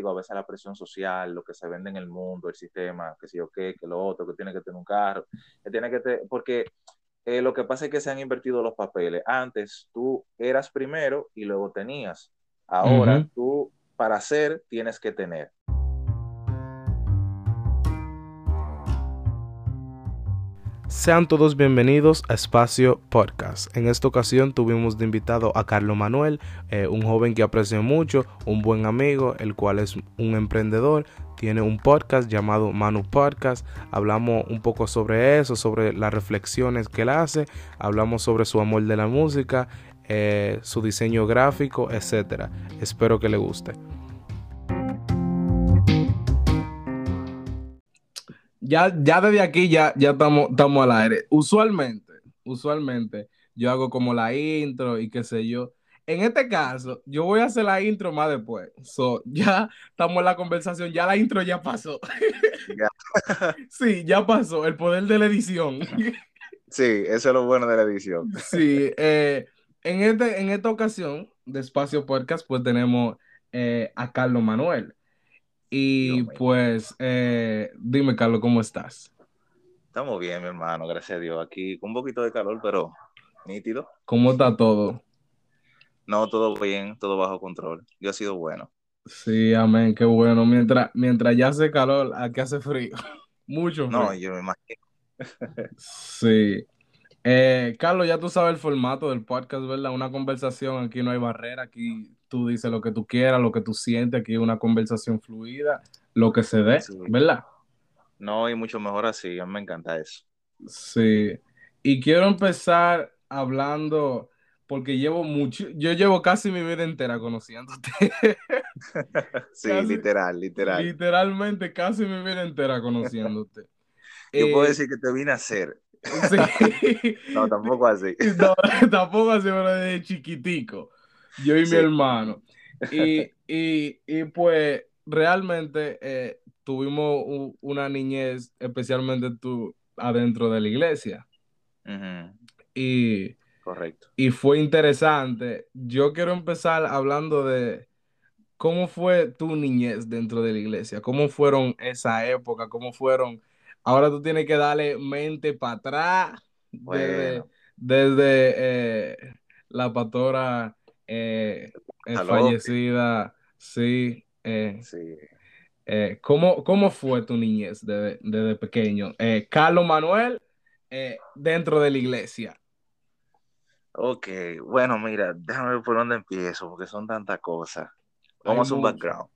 digo, a veces la presión social, lo que se vende en el mundo, el sistema, que si yo qué, que lo otro, que tiene que tener un carro, que tiene que tener, porque eh, lo que pasa es que se han invertido los papeles. Antes tú eras primero y luego tenías. Ahora tú para ser tienes que tener. Sean todos bienvenidos a Espacio Podcast. En esta ocasión tuvimos de invitado a Carlos Manuel, eh, un joven que aprecio mucho, un buen amigo, el cual es un emprendedor, tiene un podcast llamado Manu Podcast. Hablamos un poco sobre eso, sobre las reflexiones que él hace, hablamos sobre su amor de la música, eh, su diseño gráfico, etc. Espero que le guste. Ya, ya desde aquí ya, ya estamos, estamos al aire. Usualmente, usualmente, yo hago como la intro y qué sé yo. En este caso, yo voy a hacer la intro más después. So, ya estamos en la conversación, ya la intro ya pasó. sí, ya pasó. El poder de la edición. sí, eso es lo bueno de la edición. sí, eh, en, este, en esta ocasión de Espacio Podcast, pues tenemos eh, a Carlos Manuel. Y pues, eh, dime, Carlos, ¿cómo estás? Estamos bien, mi hermano, gracias a Dios. Aquí con un poquito de calor, pero nítido. ¿Cómo está todo? No, todo bien, todo bajo control. Yo ha sido bueno. Sí, amén, qué bueno. Mientras, mientras ya hace calor, aquí hace frío. Mucho frío. No, yo me imagino. sí. Eh, Carlos, ya tú sabes el formato del podcast, ¿verdad? Una conversación, aquí no hay barrera, aquí tú dices lo que tú quieras, lo que tú sientes, aquí una conversación fluida, lo que se dé, ¿verdad? No, y mucho mejor así, a mí me encanta eso. Sí, y quiero empezar hablando, porque llevo mucho, yo llevo casi mi vida entera conociéndote. sí, literal, literal. Literalmente casi mi vida entera conociéndote. yo puedo eh, decir que te vine a hacer. Sí. no, tampoco así. No, tampoco así, pero de chiquitico yo y mi hermano. Y, y, pues realmente eh, tuvimos una niñez, especialmente tú, adentro de la iglesia. Y, Correcto. Y fue interesante. Yo quiero empezar hablando de cómo fue tu niñez dentro de la iglesia, cómo fueron esa época, cómo fueron. Ahora tú tienes que darle mente para atrás desde, desde eh, la pastora eh, fallecida, sí. Eh, sí. Eh, ¿cómo, fue tu niñez desde, pequeño? Eh, Carlos Manuel, dentro de la iglesia. Ok, bueno, mira, déjame ver por dónde empiezo, porque son tantas cosas. Vamos a un background.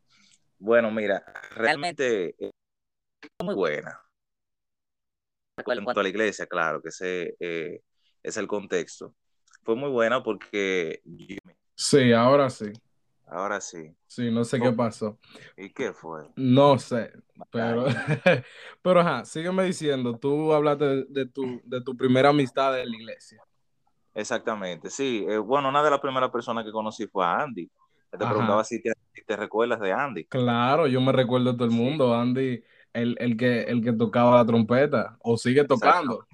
Bueno, mira, realmente es muy buena. En cuanto a la iglesia, claro, que ese es el contexto. Fue muy buena porque Sí, ahora sí. Ahora sí. Sí, no sé qué pasó. ¿Y qué fue? No sé, pero, pero ajá, sígueme diciendo, tú hablaste de, tu, de tu primera amistad en la iglesia. Exactamente, sí. Eh, bueno, una de las primeras personas que conocí fue a Andy. Te preguntaba si te, recuerdas de Andy. Claro, yo me recuerdo de todo el mundo. Andy, el, el, que, el que tocaba la trompeta, o sigue tocando.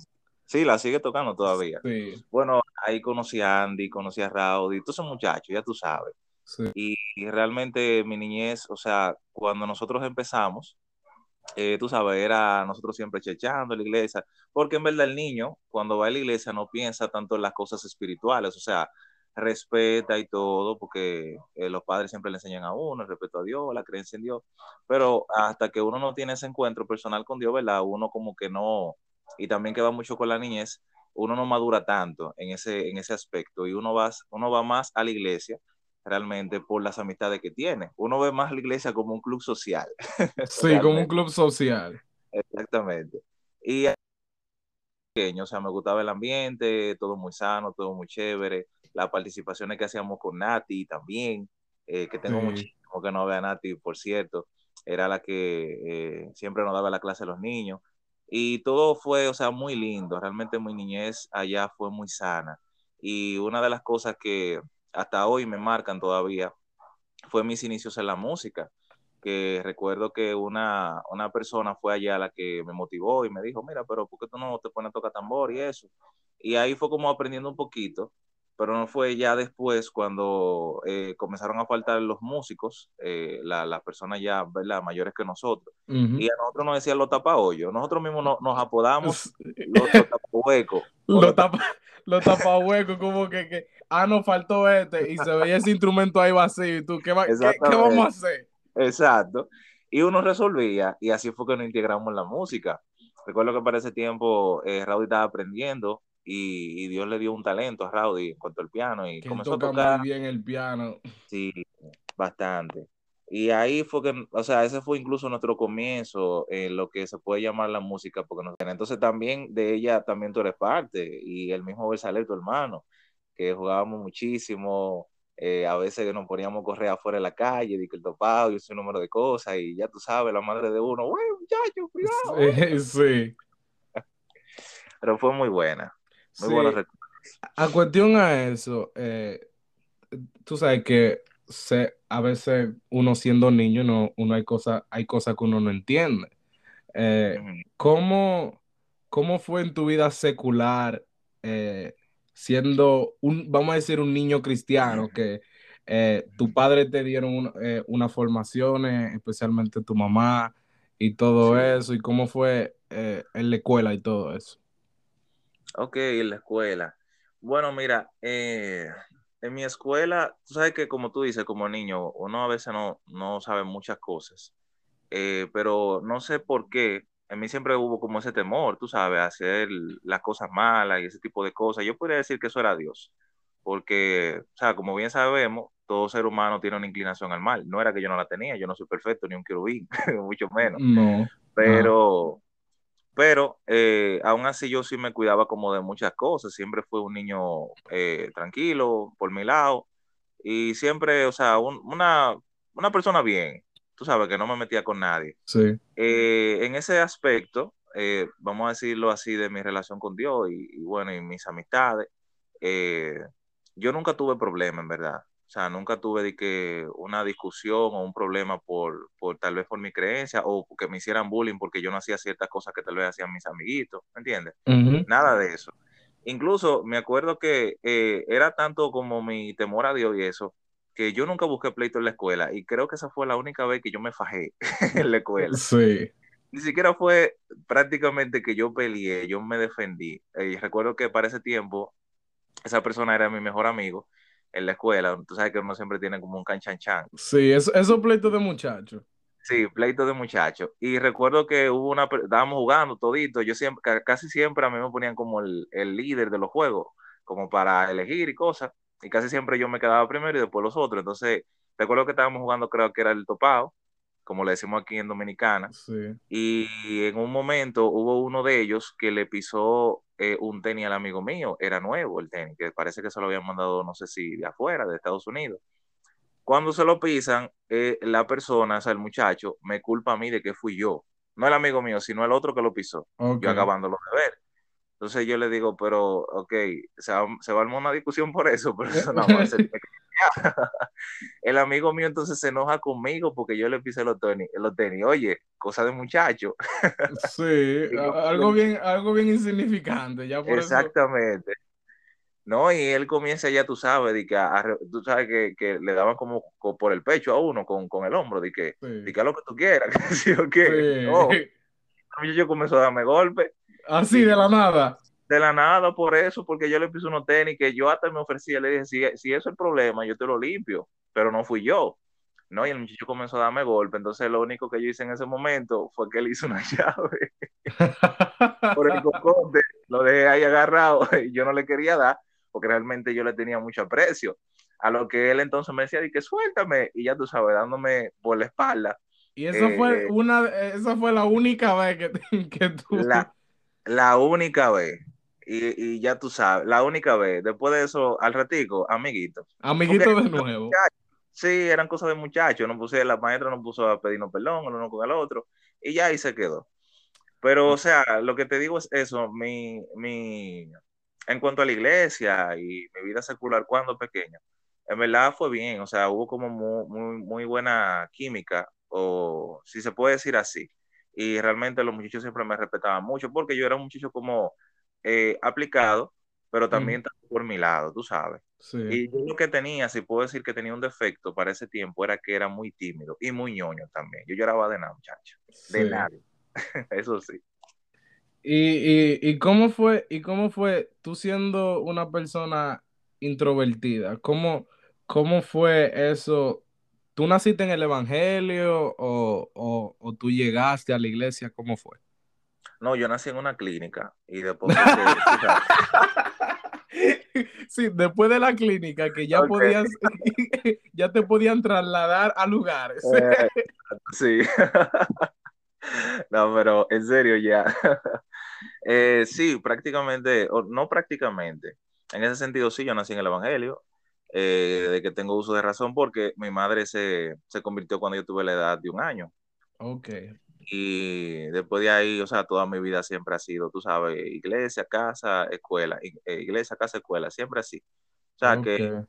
Sí, la sigue tocando todavía. Sí. Bueno, ahí conocí a Andy, conocí a Rowdy, todos esos muchachos, ya tú sabes. Sí. Y, realmente mi niñez, o sea, cuando nosotros empezamos, eh, tú sabes, era nosotros siempre chechando en la iglesia, porque en verdad el niño, cuando va a la iglesia, no piensa tanto en las cosas espirituales, o sea, respeta y todo, porque eh, los padres siempre le enseñan a uno el respeto a Dios, la creencia en Dios, pero hasta que uno no tiene ese encuentro personal con Dios, ¿verdad? Uno como que no, y también que va mucho con la niñez, uno no madura tanto en ese, en ese aspecto y uno va, uno va más a la iglesia realmente por las amistades que tiene. Uno ve más a la iglesia como un club social. Sí, como un club social. Exactamente. Y pequeño, o sea, me gustaba el ambiente, todo muy sano, todo muy chévere. Las participaciones que hacíamos con Nati también, eh, que tengo muchísimo que no vea a Nati, por cierto, era la que eh, siempre nos daba la clase a los niños. Y todo fue, o sea, muy lindo, realmente mi niñez allá fue muy sana. Y una de las cosas que hasta hoy me marcan todavía fue mis inicios en la música, que recuerdo que una, una persona fue allá la que me motivó y me dijo, mira, pero ¿por qué tú no te pones a tocar tambor y eso? Y ahí fue como aprendiendo un poquito, pero no fue ya después cuando eh, comenzaron a faltar los músicos, eh, las personas ya ¿verdad? mayores que nosotros, y a nosotros nos decían los tapahoyos, nosotros mismos nos apodamos los, tapahuecos. los, tapa, los tapahuecos, como que, que, ah, nos faltó este, y se veía ese instrumento ahí vacío, y tú, ¿qué, ¿qué, ¿qué vamos a hacer? Exacto, y uno resolvía, y así fue que nos integramos en la música. Recuerdo que para ese tiempo eh, Raudy estaba aprendiendo y, Dios le dio un talento a Rowdy en cuanto al piano y comenzó a tocar muy bien el piano. Sí, bastante. Y ahí fue que, o sea, ese fue incluso nuestro comienzo en lo que se puede llamar la música, porque nos... entonces también de ella también tú eres parte y el mismo Versaler, tu hermano, que jugábamos muchísimo, eh, a veces nos poníamos a correr afuera de la calle, y que el topado y ese número de cosas, y ya tú sabes, la madre de uno, güey, muchacho, cuidado. sí. Pero fue muy buena. Muy A cuestión a eso, eh, tú sabes que se, a veces uno siendo niño, no, uno hay cosas, hay cosas que uno no entiende. Eh, ¿cómo, fue en tu vida secular eh, siendo un, vamos a decir, un niño cristiano que tu padre te dieron unas formaciones, especialmente tu mamá y todo eso, y cómo fue en la escuela y todo eso? Ok, la escuela. Bueno, mira, eh, en mi escuela, tú sabes que como tú dices, como niño, uno a veces no, no sabe muchas cosas, eh, pero no sé por qué, en mí siempre hubo como ese temor, tú sabes, hacer las cosas malas y ese tipo de cosas. Yo podría decir que eso era Dios, porque, o sea, como bien sabemos, todo ser humano tiene una inclinación al mal. No era que yo no la tenía, yo no soy perfecto ni un querubín, mucho menos. No. Pero pero eh, aún así yo sí me cuidaba como de muchas cosas, siempre fui un niño eh, tranquilo por mi lado y siempre, o sea, una, una, persona bien, tú sabes, que no me metía con nadie. Sí. Eh, en ese aspecto, vamos a decirlo así, de mi relación con Dios y, y bueno, y mis amistades, yo nunca tuve problema, en verdad. O sea, nunca tuve de que una discusión o un problema por, por tal vez por mi creencia o que me hicieran bullying porque yo no hacía ciertas cosas que tal vez hacían mis amiguitos, ¿me entiendes? Nada de eso. Incluso me acuerdo que eh, era tanto como mi temor a Dios y eso, que yo nunca busqué pleito en la escuela y creo que esa fue la única vez que yo me fajé en la escuela. Sí. Ni siquiera fue prácticamente que yo peleé, yo me defendí. Y recuerdo que para ese tiempo esa persona era mi mejor amigo en la escuela, tú sabes que uno siempre tiene como un canchanchan. Sí, eso, esos pleitos de muchachos. Sí, pleitos de muchachos. Y recuerdo que hubo una, estábamos jugando todito, yo siempre, casi siempre a mí me ponían como el, el líder de los juegos, como para elegir y cosas, y casi siempre yo me quedaba primero y después los otros. Entonces, recuerdo que estábamos jugando, creo que era el topado, como le decimos aquí en Dominicana. Sí. Y en un momento hubo uno de ellos que le pisó eh, un tenis al amigo mío, era nuevo el tenis, que parece que se lo habían mandado, no sé si de afuera, de Estados Unidos. Cuando se lo pisan, eh, la persona, o sea, el muchacho, me culpa a mí de que fui yo. No el amigo mío, sino el otro que lo pisó. Yo acabándolo de ver. Entonces yo le digo, pero, ok, se va, se va a armar una discusión por eso, pero eso no va a ser el amigo mío entonces se enoja conmigo porque yo le pise los tenis. Los tenis. Oye, cosa de muchacho. sí, algo bien, algo bien insignificante. Ya por Exactamente. No, y él comienza ya, tú sabes, de que tú sabes que, que, le daban como, por el pecho a uno con, con el hombro, de que, sí. lo que tú quieras, ¿sí o qué? Sí. yo comenzó a darme golpe. Así, de la nada de la nada por eso, porque yo le puse unos tenis que yo hasta me ofrecía, le dije, si, si eso es el problema, yo te lo limpio, pero no fui yo. ¿no? Y el muchacho comenzó a darme golpe, entonces lo único que yo hice en ese momento fue que él hizo una llave por el cocote, lo dejé ahí agarrado y yo no le quería dar porque realmente yo le tenía mucho aprecio. A lo que él entonces me decía, que suéltame, y ya tú sabes, dándome por la espalda. Y eso fue eh, una, esa fue la única vez que, que tú... La, la única vez y, ya tú sabes, la única vez, después de eso, al ratico, amiguito. Amiguito de nuevo. Sí, eran cosas de muchachos, no puse, la maestra no puso a pedirnos perdón el uno con el otro, y ya ahí se quedó. Pero, o sea, lo que te digo es eso, mi, mi, en cuanto a la iglesia y mi vida secular cuando pequeño, en verdad fue bien, o sea, hubo como muy, muy, muy buena química, o si se puede decir así. Y realmente los muchachos siempre me respetaban mucho, porque yo era un muchacho como eh, aplicado, pero también por mi lado, tú sabes. Y yo lo que tenía, si puedo decir que tenía un defecto para ese tiempo, era que era muy tímido y muy ñoño también. Yo lloraba de nada, muchacho. De nada. Eso sí. ¿Y, cómo fue, ¿Y cómo fue tú siendo una persona introvertida? ¿Cómo, cómo fue eso? ¿Tú naciste en el Evangelio o, o tú llegaste a la iglesia? ¿Cómo fue? No, yo nací en una clínica y después... sí, después de la clínica que ya podías, ya te podían trasladar a lugares. Eh, sí. no, pero en serio ya. Eh, sí, prácticamente, o no prácticamente. En ese sentido, sí, yo nací en el Evangelio, eh, de que tengo uso de razón porque mi madre se, se convirtió cuando yo tuve la edad de un año. Ok. Y después de ahí, o sea, toda mi vida siempre ha sido, tú sabes, iglesia, casa, escuela, eh, iglesia, casa, escuela, siempre así. O sea, que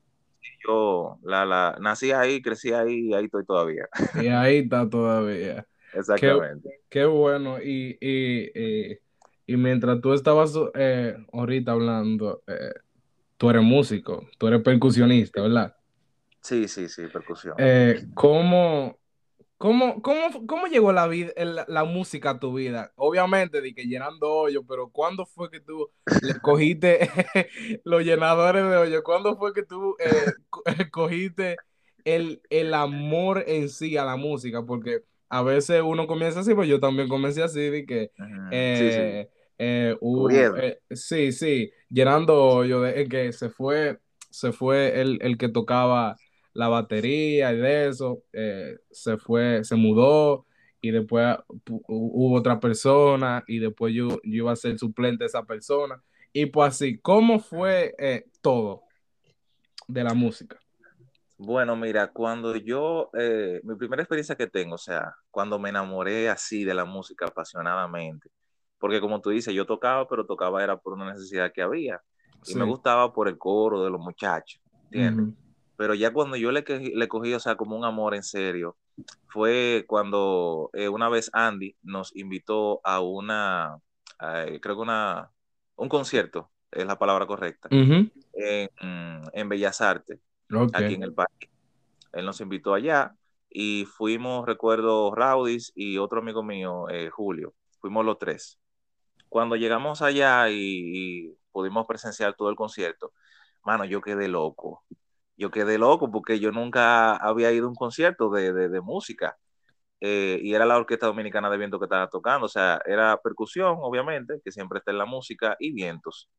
yo la, la, nací ahí, crecí ahí y ahí estoy todavía. Y ahí está todavía. Exactamente. Qué, bueno. Y, y, y, mientras tú estabas eh, ahorita hablando, eh, tú eres músico, tú eres percusionista, ¿verdad? Sí, sí, sí, percusión. ¿Cómo ¿Cómo, cómo, cómo llegó la, vida, la, música a tu vida? Obviamente, de que llenando hoyo, pero ¿cuándo fue que tú le cogiste los llenadores de hoyo? ¿Cuándo fue que tú eh, cogiste el, el, amor en sí a la música? Porque a veces uno comienza así, pues yo también comencé así, de que... sí, sí. sí, sí, llenando hoyo, de, que se fue, se fue el, el que tocaba la batería y de eso, eh, se fue, se mudó y después hubo otra persona y después yo, iba a ser suplente de esa persona. Y pues así, ¿cómo fue eh, todo de la música? Bueno, mira, cuando yo, eh, mi primera experiencia que tengo, o sea, cuando me enamoré así de la música apasionadamente, porque como tú dices, yo tocaba, pero tocaba era por una necesidad que había, y me gustaba por el coro de los muchachos, ¿entiendes? Pero ya cuando yo le, le cogí, o sea, como un amor en serio, fue cuando eh, una vez Andy nos invitó a una, creo que una, un concierto, es la palabra correcta, en, en, Bellas Artes, aquí en el país. Él nos invitó allá y fuimos, recuerdo, Raudis y otro amigo mío, eh, Julio, fuimos los tres. Cuando llegamos allá y, y pudimos presenciar todo el concierto, mano, yo quedé loco yo quedé loco porque yo nunca había ido a un concierto de, música. Eh, y era la Orquesta Dominicana de Viento que estaba tocando, o sea, era percusión, obviamente, que siempre está en la música, y vientos.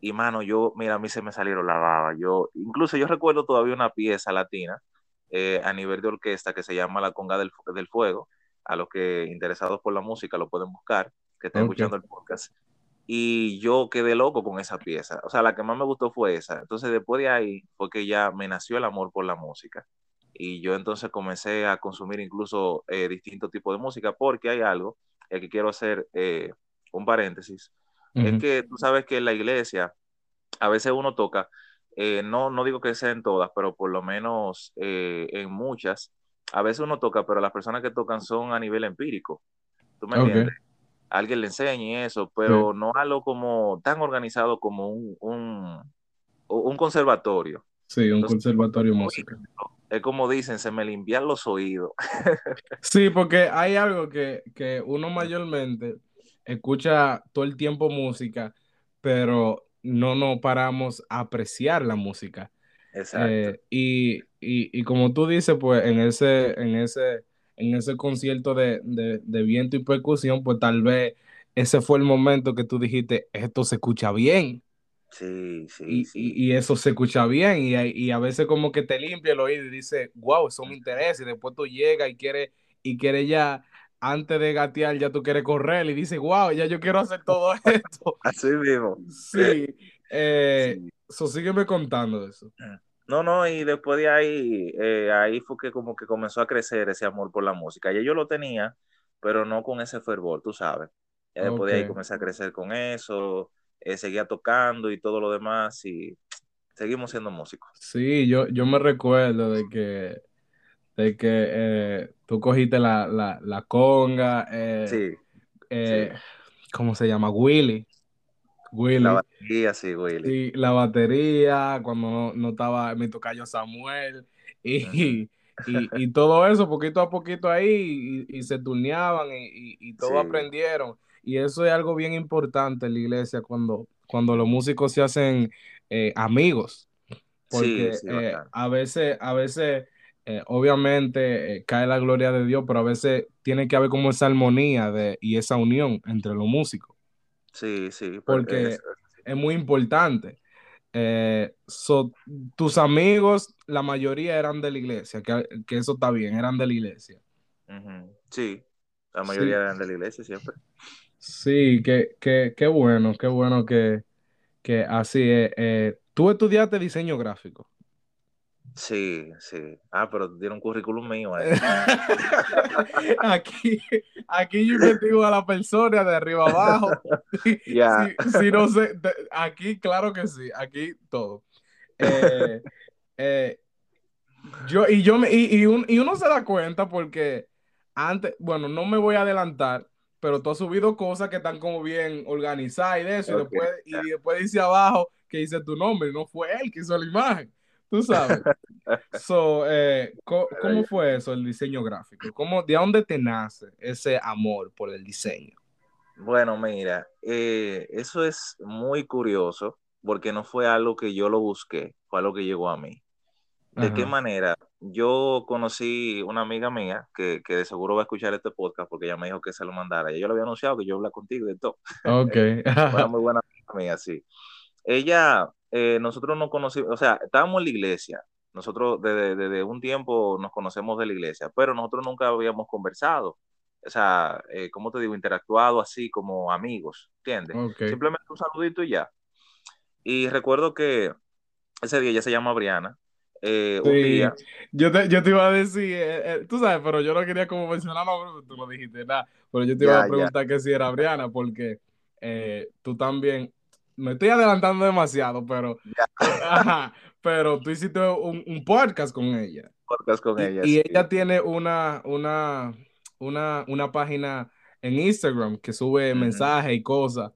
Y mano, yo, mira, a mí se me salieron la baba. Yo, incluso yo recuerdo todavía una pieza latina eh, a nivel de orquesta que se llama La Conga del, Fuego. A los que interesados por la música lo pueden buscar, que estén escuchando el podcast y yo quedé loco con esa pieza. O sea, la que más me gustó fue esa. Entonces, después de ahí fue que ya me nació el amor por la música. Y yo entonces comencé a consumir incluso eh, distintos tipos de música porque hay algo, y aquí quiero hacer eh, un paréntesis, es que tú sabes que en la iglesia a veces uno toca, eh, no, no digo que sean todas, pero por lo menos en muchas, a veces uno toca, pero las personas que tocan son a nivel empírico. ¿Tú me entiendes? Alguien le enseñe eso, pero no algo como tan organizado como un, un, conservatorio. Sí, un conservatorio música. Es como dicen, se me limpian los oídos. sí, porque hay algo que, uno mayormente escucha todo el tiempo música, pero no nos paramos a apreciar la música. Exacto. Eh, y, y, como tú dices, pues en ese, en ese en ese concierto de, viento y percusión, pues tal vez ese fue el momento que tú dijiste, esto se escucha bien. Sí, sí, y, sí. Y, eso se escucha bien y, a veces como que te limpia el oído y dice, wow, eso me interesa y después tú llegas y quieres y quiere ya, antes de gatear, ya tú quieres correr y dices, wow, ya yo quiero hacer todo esto. Así mismo. Sí. Eh, sí. sígueme contando de eso. No, no, y después de ahí, eh, ahí fue que como que comenzó a crecer ese amor por la música. Y yo lo tenía, pero no con ese fervor, tú sabes. Ya después de ahí comencé a crecer con eso, eh, seguía tocando y todo lo demás, y seguimos siendo músicos. Sí, yo, yo me recuerdo de que, de que eh, tú cogiste la, la, conga, sí, ¿cómo se llama? Willy. Willy. La batería, sí, Willy. Sí, la batería, cuando no, estaba mi tocayo Samuel, y, y, todo eso, poquito a poquito ahí, y, se turneaban y, y todo aprendieron. Y eso es algo bien importante en la iglesia cuando, cuando los músicos se hacen eh, amigos. Porque eh, a veces, a veces eh, obviamente cae la gloria de Dios, pero a veces tiene que haber como esa armonía de, y esa unión entre los músicos. Sí, sí. Porque es, muy importante. tus amigos, la mayoría eran de la iglesia, que, eso está bien, eran de la iglesia. Sí, la mayoría eran de la iglesia siempre. Sí, qué, qué, bueno, qué bueno que, así es. Eh, ¿Tú estudiaste diseño gráfico? Sí, sí. Ah, pero dieron un currículum mío ahí. aquí, aquí yo investigo a la persona de arriba abajo. Ya. Si, no sé, aquí claro que sí, aquí todo. Eh, eh, yo, y yo me, y, y uno se da cuenta porque antes, bueno, no me voy a adelantar, pero tú has subido cosas que están como bien organizadas y de eso, y, después, y después dice abajo que dice tu nombre, no fue él que hizo la imagen, tú sabes. so, eh, ¿cómo, fue eso, el diseño gráfico? ¿Cómo, ¿De dónde te nace ese amor por el diseño? Bueno, mira, eh, eso es muy curioso porque no fue algo que yo lo busqué, fue algo que llegó a mí. ¿De qué manera? Yo conocí una amiga mía que, que, de seguro va a escuchar este podcast porque ella me dijo que se lo mandara. Yo le había anunciado que yo habla contigo y todo. Ok. Una muy buena amiga, sí. Ella, eh, nosotros nos conocimos, o sea, estábamos en la iglesia. Nosotros desde, un tiempo nos conocemos de la iglesia, pero nosotros nunca habíamos conversado. O sea, eh, ¿cómo te digo? Interactuado así como amigos, ¿entiendes? Simplemente un saludito y ya. Y recuerdo que ese día ella se llama Briana eh, un día. Yo te, yo te iba a decir, eh, tú sabes, pero yo no quería como mencionarlo, tú no dijiste nada, pero yo te iba a preguntar que si era Briana, porque tú también, me estoy adelantando demasiado, pero, pero tú hiciste un, podcast con ella. Podcast con ella. Y ella tiene una, una, una, una página en Instagram que sube mensajes y cosas.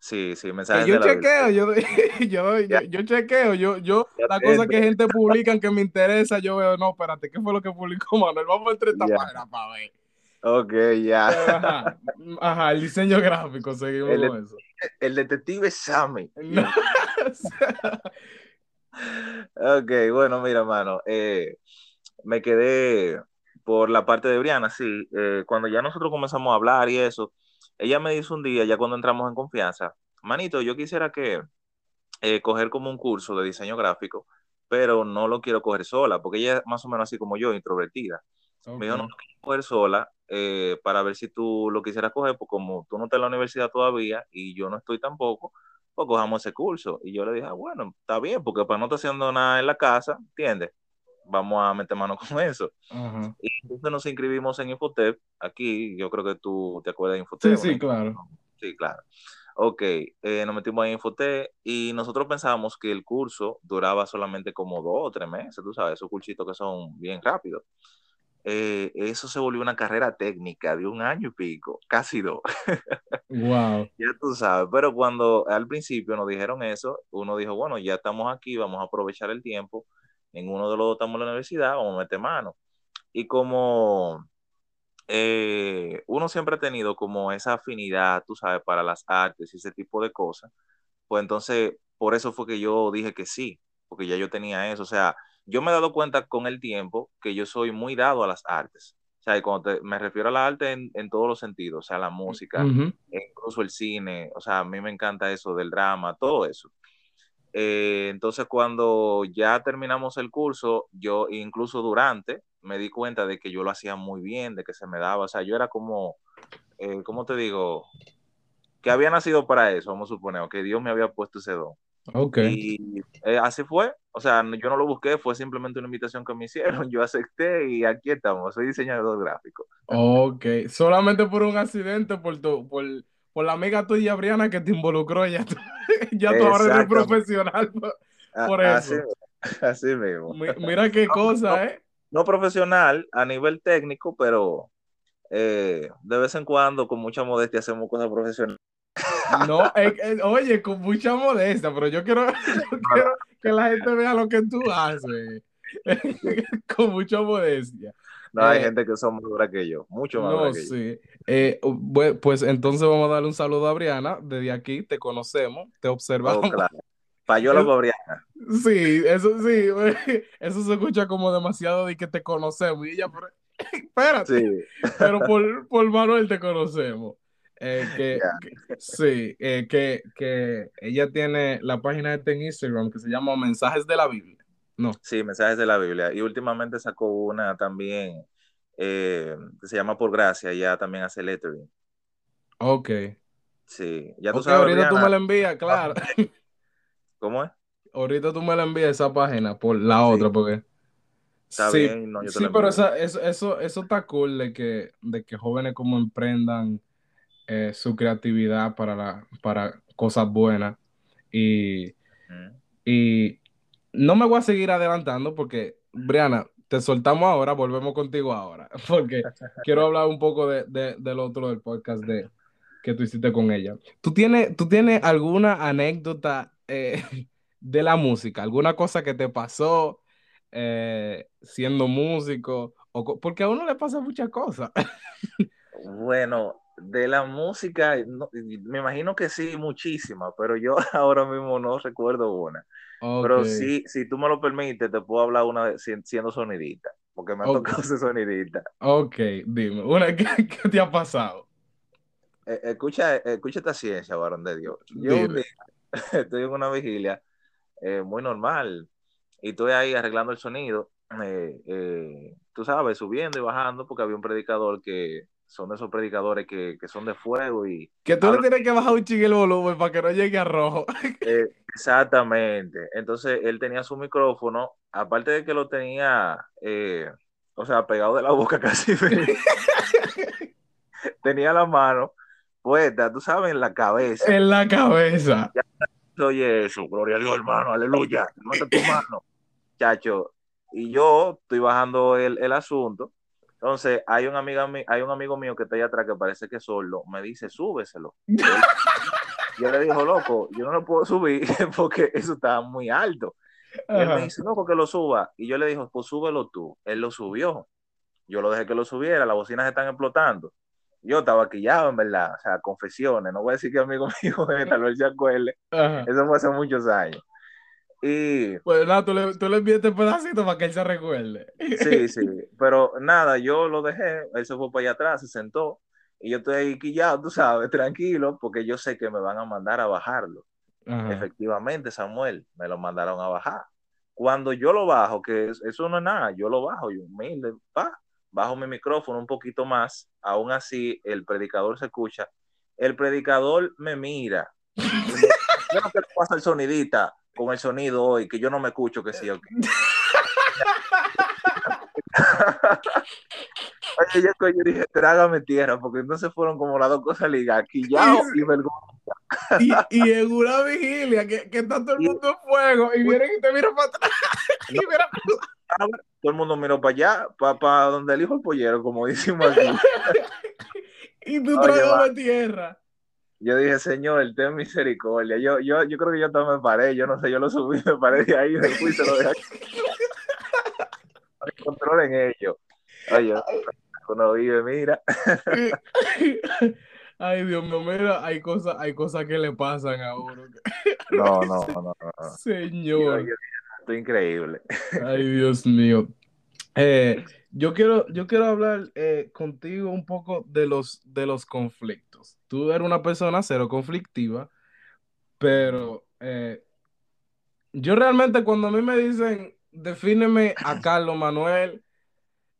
Sí, sí, mensajes. yo, chequeo, yo, yo, yo, chequeo, yo, yo, la cosa que gente publica que me interesa, yo veo, no, espérate, ¿qué fue lo que publicó Manuel? Vamos a entre esta página para ver. Ok, ya. Ajá, ajá, el diseño gráfico, seguimos el, con eso. El detective Sammy. ok, bueno, mira, mano, eh, me quedé por la parte de Briana, sí, eh, cuando ya nosotros comenzamos a hablar y eso, ella me dice un día, ya cuando entramos en confianza, manito, yo quisiera que eh, coger como un curso de diseño gráfico, pero no lo quiero coger sola, porque ella es más o menos así como yo, introvertida. Me dijo, no lo quiero coger sola eh, para ver si tú lo quisieras coger, pues como tú no estás en la universidad todavía y yo no estoy tampoco, pues cojamos ese curso. Y yo le dije, ah, bueno, está bien, porque para no estar haciendo nada en la casa, ¿entiendes? vamos a meter mano con eso. Y entonces nos inscribimos en Infotep. Aquí, yo creo que tú te acuerdas de Infotep. Sí, sí, claro. Sí, claro. Ok, eh, nos metimos en Infotep y nosotros pensábamos que el curso duraba solamente como dos o tres meses, tú sabes, esos cursitos que son bien rápidos. Eh, eso se volvió una carrera técnica de un año y pico, casi dos. Wow. ya tú sabes, pero cuando al principio nos dijeron eso, uno dijo, bueno, ya estamos aquí, vamos a aprovechar el tiempo en uno de los dos estamos en la universidad, vamos a meter mano. Y como eh, uno siempre ha tenido como esa afinidad, tú sabes, para las artes y ese tipo de cosas, pues entonces por eso fue que yo dije que sí, porque ya yo tenía eso. O sea, yo me he dado cuenta con el tiempo que yo soy muy dado a las artes. O sea, cuando me refiero a la arte en, todos los sentidos, o sea, la música, incluso el cine, o sea, a mí me encanta eso del drama, todo eso. Eh, entonces, cuando ya terminamos el curso, yo incluso durante me di cuenta de que yo lo hacía muy bien, de que se me daba, o sea, yo era como, eh, ¿cómo te digo? Que había nacido para eso, vamos a suponer, que Dios me había puesto ese don. Ok. Y eh, así fue, o sea, yo no lo busqué, fue simplemente una invitación que me hicieron, yo acepté y aquí estamos, soy diseñador gráfico. Ok, solamente por un accidente, por tu, por por la amiga tuya, Briana, que te involucró, ya tú, ya tú ahora eres profesional por, eso. Así, mismo. Mira qué cosa, ¿eh? No profesional a nivel técnico, pero eh, de vez en cuando, con mucha modestia, hacemos cosas profesionales. No, oye, con mucha modestia, pero yo quiero, quiero que la gente vea lo que tú haces. con mucha modestia. No, hay eh, gente que son más dura que yo, mucho más dura que sí. Eh, pues entonces vamos a darle un saludo a Briana. Desde aquí te conocemos, te observamos. Oh, claro. Payola para Briana. Sí, eso sí, eso se escucha como demasiado de que te conocemos. Y ella, pero, espérate. Sí. Pero por, por Manuel te conocemos. Eh, que, sí, que, que ella tiene la página de en Instagram que se llama Mensajes de la Biblia. No. Sí, mensajes de la Biblia. Y últimamente sacó una también eh, que se llama Por Gracia, ya también hace lettering. Ok. Sí, ya tú sabes. Ahorita tú me la envías, claro. ¿Cómo es? Ahorita tú me la envías esa página por la otra, porque. Está bien, no, yo te Sí, pero eso, eso, eso está cool de que, de que jóvenes como emprendan eh, su creatividad para, la, para cosas buenas. Y, y no me voy a seguir adelantando porque, Briana, te soltamos ahora, volvemos contigo ahora, porque quiero hablar un poco de, del otro del podcast de, que tú hiciste con ella. ¿Tú tienes, tú tienes alguna anécdota eh, de la música? ¿Alguna cosa que te pasó eh, siendo músico? O, porque a uno le pasa muchas cosas. bueno, de la música, me imagino que sí, muchísimas, pero yo ahora mismo no recuerdo una. Pero sí, si tú me lo permites, te puedo hablar una vez siendo sonidita, porque me ha tocado ser sonidita. Ok, dime, una, ¿qué, te ha pasado? Eh, escucha, escucha esta ciencia, varón de Dios. Yo estoy en una vigilia eh, muy normal y estoy ahí arreglando el sonido, eh, tú sabes, subiendo y bajando, porque había un predicador que son de esos predicadores que, son de fuego y... Que tú le tienes que bajar un chingue el volumen para que no llegue a rojo. Eh, exactamente. Entonces él tenía su micrófono, aparte de que lo tenía, eh, o sea, pegado de la boca casi. tenía la mano puesta, tú sabes, en la cabeza. En la cabeza. oye eso, gloria a Dios, hermano, aleluya. Levanta tu mano, chacho. Y yo estoy bajando el, el asunto entonces, hay un, amigo, hay un amigo mío que está ahí atrás que parece que es solo, me dice, súbeselo. yo le digo, loco, yo no lo puedo subir porque eso está muy alto. él me dice, no, porque lo suba. Y yo le dije, pues súbelo tú. Él lo subió. Yo lo dejé que lo subiera, las bocinas están explotando. Yo estaba quillado, en verdad. O sea, confesiones. No voy a decir que amigo mío, tal vez se acuerde. Eso fue hace muchos años. Y... Pues nada, tú le, tú le enviaste pedacito para que él se recuerde. Sí, sí, pero nada, yo lo dejé, él se fue para allá atrás, se sentó, y yo estoy ahí quillado, tú sabes, tranquilo, porque yo sé que me van a mandar a bajarlo. Efectivamente, Samuel, me lo mandaron a bajar. Cuando yo lo bajo, que eso no es nada, yo lo bajo, y humilde, pa, bajo mi micrófono un poquito más, aún así el predicador se escucha, el predicador me mira. ¿Qué es que pasa el sonidita? Con el sonido hoy, que yo no me escucho, que sí, ok. Oye, yo, yo, dije, trágame tierra, porque no se fueron como las dos cosas ligadas, quillao y vergüenza. Y, y, en una vigilia, que, que, está todo el mundo en fuego, y vienen y te miran para atrás. Y Todo el mundo miró para allá, para, donde el hijo el pollero, como decimos aquí. y tú traes tierra yo dije, Señor, ten misericordia. Yo, yo, yo creo que yo también me paré, yo no sé, yo lo subí, me paré de ahí, después se lo dejé aquí. Controlen ellos. Oye, uno vive, mira. Ay, Dios mío, mira, hay cosas, hay cosas que le pasan a uno. No, no, no, no. Señor. esto es increíble. Ay, Dios mío. Eh, yo quiero, yo quiero hablar eh, contigo un poco de los, de los conflictos. Tú eres una persona cero conflictiva, pero eh, yo realmente cuando a mí me dicen, defíneme a Carlos Manuel,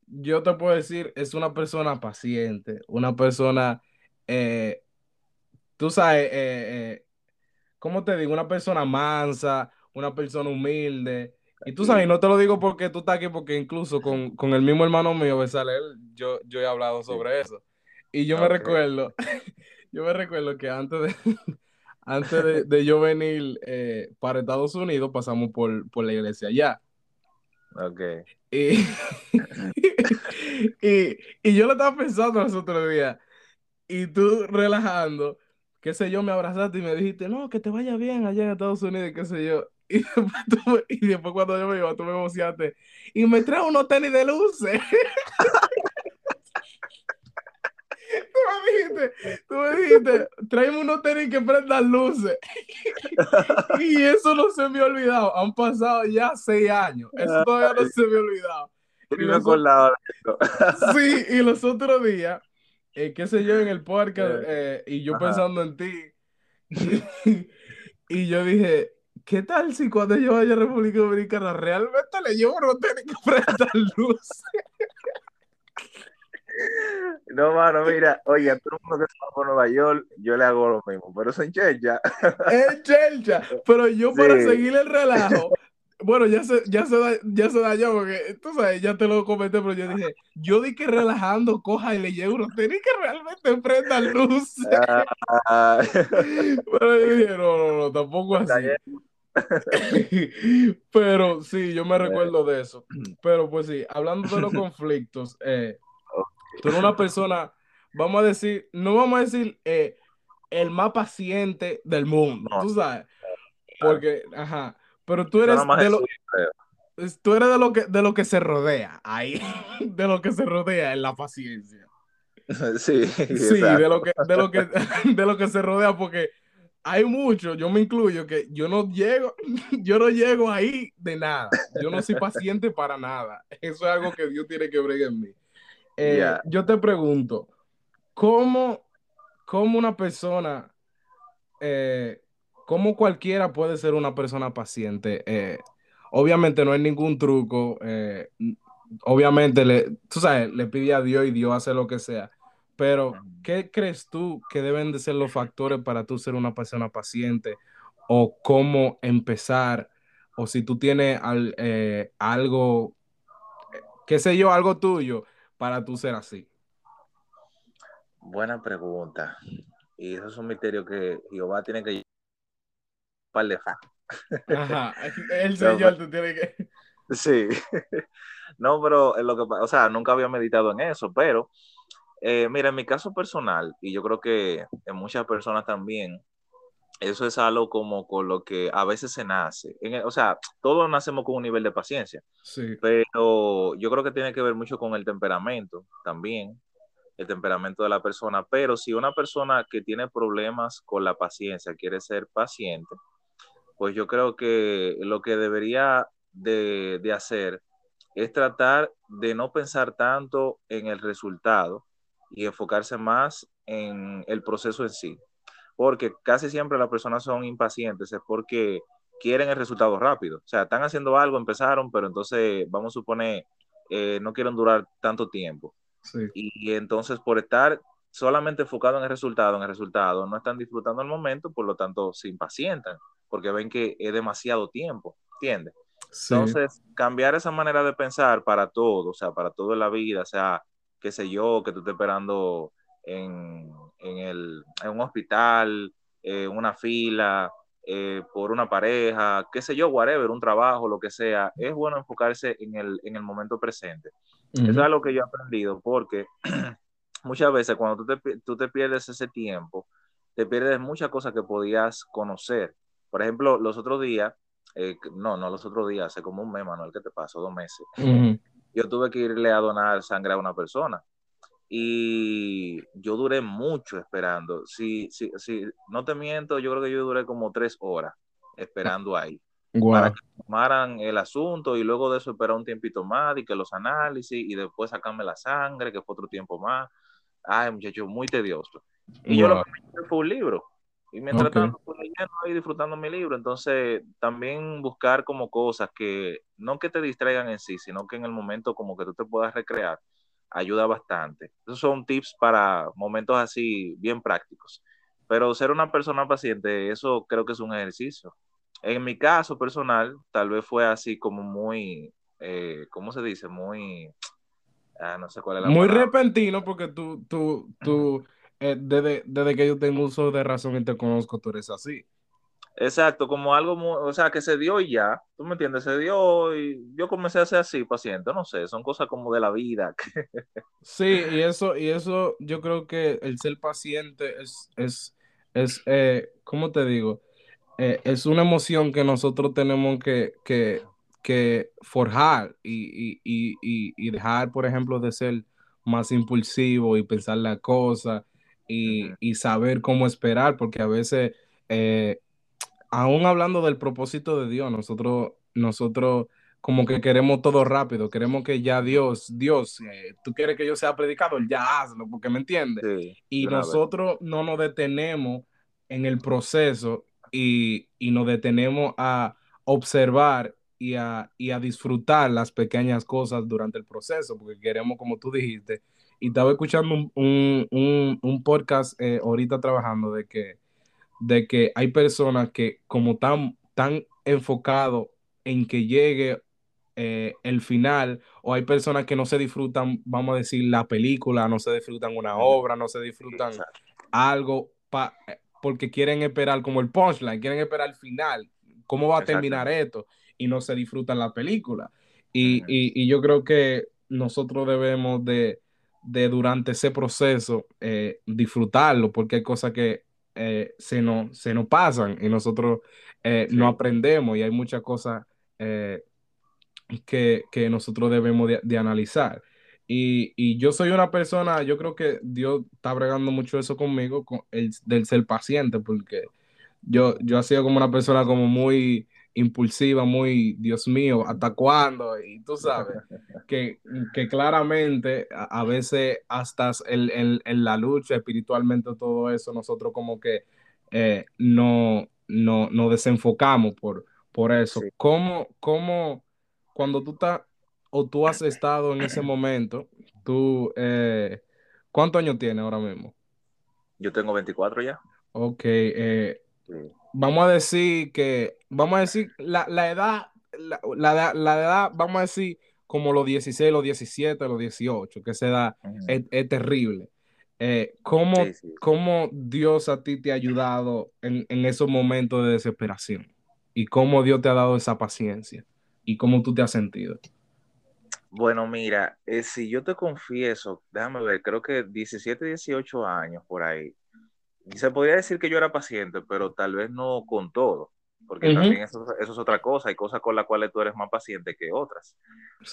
yo te puedo decir, es una persona paciente, una persona, eh, tú sabes, ¿cómo te digo? Una persona mansa, una persona humilde, y tú sabes, no te lo digo porque tú estás aquí, porque incluso con, el mismo hermano mío, Besalel, yo, yo he hablado sobre eso. Y yo me recuerdo, yo me recuerdo que antes de, antes de, yo venir eh, para Estados Unidos, pasamos por, la iglesia allá. Ok. Y, y, yo lo estaba pensando los otros días, y tú relajando, qué sé yo, me abrazaste y me dijiste, no, que te vaya bien allá en Estados Unidos, qué sé yo. Y después, cuando yo me iba, tú me emocionaste y me trae unos tenis de luces. tú me dijiste, tú me dijiste, tráeme unos tenis que prendan luces. y eso no se me ha olvidado. Han pasado ya seis años. Eso todavía no se me ha olvidado. Y los, sí, y los otros días, eh, qué sé yo, en el parque, eh, y yo pensando en ti, y, yo dije, ¿qué tal si cuando yo vaya a República Dominicana realmente le llevo unos tenis que prendan luces? No, mano, mira, oye, a todo el mundo que se va por Nueva York, yo le hago lo mismo, pero es en Chelcha. En Chelcha, pero yo para seguir el relajo, bueno, ya se, ya se, da, ya se dañó porque, tú sabes, ya te lo comenté, pero yo dije, yo di que relajando, coja y le llevo tenis que realmente prendan luz. Ah. pero yo dije, no, no, no, tampoco así. pero sí, yo me recuerdo de eso. Pero pues sí, hablando de los conflictos, eh, Tú eres una persona, vamos a decir, no vamos a decir eh, el más paciente del mundo, tú sabes. Porque, ajá, pero tú eres de lo, tú eres de lo que de lo que se rodea ahí, de lo que se rodea en la paciencia. Sí, sí, de lo que de lo que de lo que se rodea porque hay mucho, yo me incluyo que yo no llego, yo no llego ahí de nada. Yo no soy paciente para nada. Eso es algo que Dios tiene que bregar en mí. Eh, yo te pregunto, ¿cómo, cómo una persona, eh, cómo cualquiera puede ser una persona paciente? Eh, obviamente no hay ningún truco, obviamente le, tú sabes, le pide a Dios y Dios hace lo que sea, pero ¿qué crees tú que deben de ser los factores para tú ser una persona paciente? ¿O cómo empezar? O si tú tienes algo, qué sé yo, algo tuyo para tú ser así? Buena pregunta. Y eso es un misterio que Jehová tiene que par de Ajá, el Señor tú tiene que. Sí. No, pero lo que o sea, nunca había meditado en eso, pero eh, mira, en mi caso personal, y yo creo que en muchas personas también, eso es algo como con lo que a veces se nace. o sea, todos nacemos con un nivel de paciencia. Sí. Pero yo creo que tiene que ver mucho con el temperamento también, el temperamento de la persona. Pero si una persona que tiene problemas con la paciencia quiere ser paciente, pues yo creo que lo que debería de, de hacer es tratar de no pensar tanto en el resultado y enfocarse más en el proceso en sí porque casi siempre las personas son impacientes, es porque quieren el resultado rápido. O sea, están haciendo algo, empezaron, pero entonces, vamos a suponer, eh, no quieren durar tanto tiempo. Y, entonces, por estar solamente enfocado en el resultado, en el resultado, no están disfrutando el momento, por lo tanto, se impacientan, porque ven que es demasiado tiempo, ¿entiendes? Entonces, cambiar esa manera de pensar para todo, o sea, para toda la vida, o sea, qué sé yo, que tú estés esperando en, en, el, en un hospital, en una fila, eh, por una pareja, qué sé yo, whatever, un trabajo, lo que sea, es bueno enfocarse en el, en el momento presente. Eso es algo que yo he aprendido porque muchas veces cuando tú te, tú te pierdes ese tiempo, te pierdes muchas cosas que podías conocer. Por ejemplo, los otros días, eh, no, no los otros días, hace como un mes, Manuel, ¿qué te pasó? Dos meses. Yo tuve que irle a donar sangre a una persona y yo duré mucho esperando. Si, si, si no te miento, yo creo que yo duré como tres horas esperando ahí. Para que tomaran el asunto y luego de eso esperar un tiempito más y que los análisis y después sacarme la sangre, que fue otro tiempo más. Ay, muchacho, muy tedioso. Y yo lo que me fue un libro. Y mientras tanto, pues leyendo y disfrutando mi libro. Entonces, también buscar como cosas que no que te distraigan en sí, sino que en el momento como que tú te puedas recrear ayuda bastante. Esos son tips para momentos así bien prácticos. Pero ser una persona paciente, eso creo que es un ejercicio. En mi caso personal, tal vez fue así como muy, eh, ¿cómo se dice? Muy, ah, no sé cuál es la Muy repentino porque tú, tú, tú, eh, desde, desde que yo tengo uso de razón y te conozco, tú eres así. Exacto, como algo, o sea, que se dio y ya, tú me entiendes, se dio y yo comencé a ser así, paciente, no sé, son cosas como de la vida. sí, y eso, y eso yo creo que el ser paciente es, es, es, eh, ¿cómo te digo? Eh, es una emoción que nosotros tenemos que, que, que forjar y, y, y, y, dejar, por ejemplo, de ser más impulsivo y pensar la cosa y, y saber cómo esperar, porque a veces, eh, aún hablando del propósito de Dios, nosotros, nosotros como que queremos todo rápido, queremos que ya Dios, Dios, eh, tú quieres que yo sea predicador, ya hazlo, porque me entiendes. y nosotros no nos detenemos en el proceso y, y nos detenemos a observar y a, y a, disfrutar las pequeñas cosas durante el proceso, porque queremos, como tú dijiste, y estaba escuchando un, un, un, podcast eh, ahorita trabajando de que, de que hay personas que como tan, tan enfocado en que llegue eh, el final, o hay personas que no se disfrutan, vamos a decir, la película, no se disfrutan una obra, no se disfrutan algo pa, eh, porque quieren esperar como el punchline, quieren esperar el final, cómo va a terminar esto, y no se disfrutan la película. Y, y, yo creo que nosotros debemos de, de durante ese proceso eh, disfrutarlo, porque hay cosas que se, nos, se nos pasan y nosotros no aprendemos y hay muchas cosas que, nosotros debemos de, analizar. Y, yo soy una persona, yo creo que Dios está bregando mucho eso conmigo, con el, del ser paciente, porque yo, yo he sido como una persona como muy impulsiva, muy, Dios mío, ¿hasta cuándo? Y tú sabes, que, claramente a, veces hasta en, la lucha espiritualmente, todo eso, nosotros como que eh, no, no, nos desenfocamos por, por eso. ¿Cómo, cómo cuando tú estás o tú has estado en ese momento, tú, eh, ¿cuántos años tienes ahora mismo? Yo tengo 24 ya. Ok, eh, vamos a decir que, vamos a decir, la, edad, la, edad, vamos a decir como los 16, los 17, los 18, que esa edad es, terrible. Eh, ¿cómo, Dios a ti te ha ayudado en, en esos momentos de desesperación? ¿Y cómo Dios te ha dado esa paciencia? y cómo tú te has sentido. Bueno, mira, eh, si yo te confieso, déjame ver, creo que 17, 18 años por ahí, se podría decir que yo era paciente, pero tal vez no con todo, porque también eso, es otra cosa, hay cosas con las cuales tú eres más paciente que otras.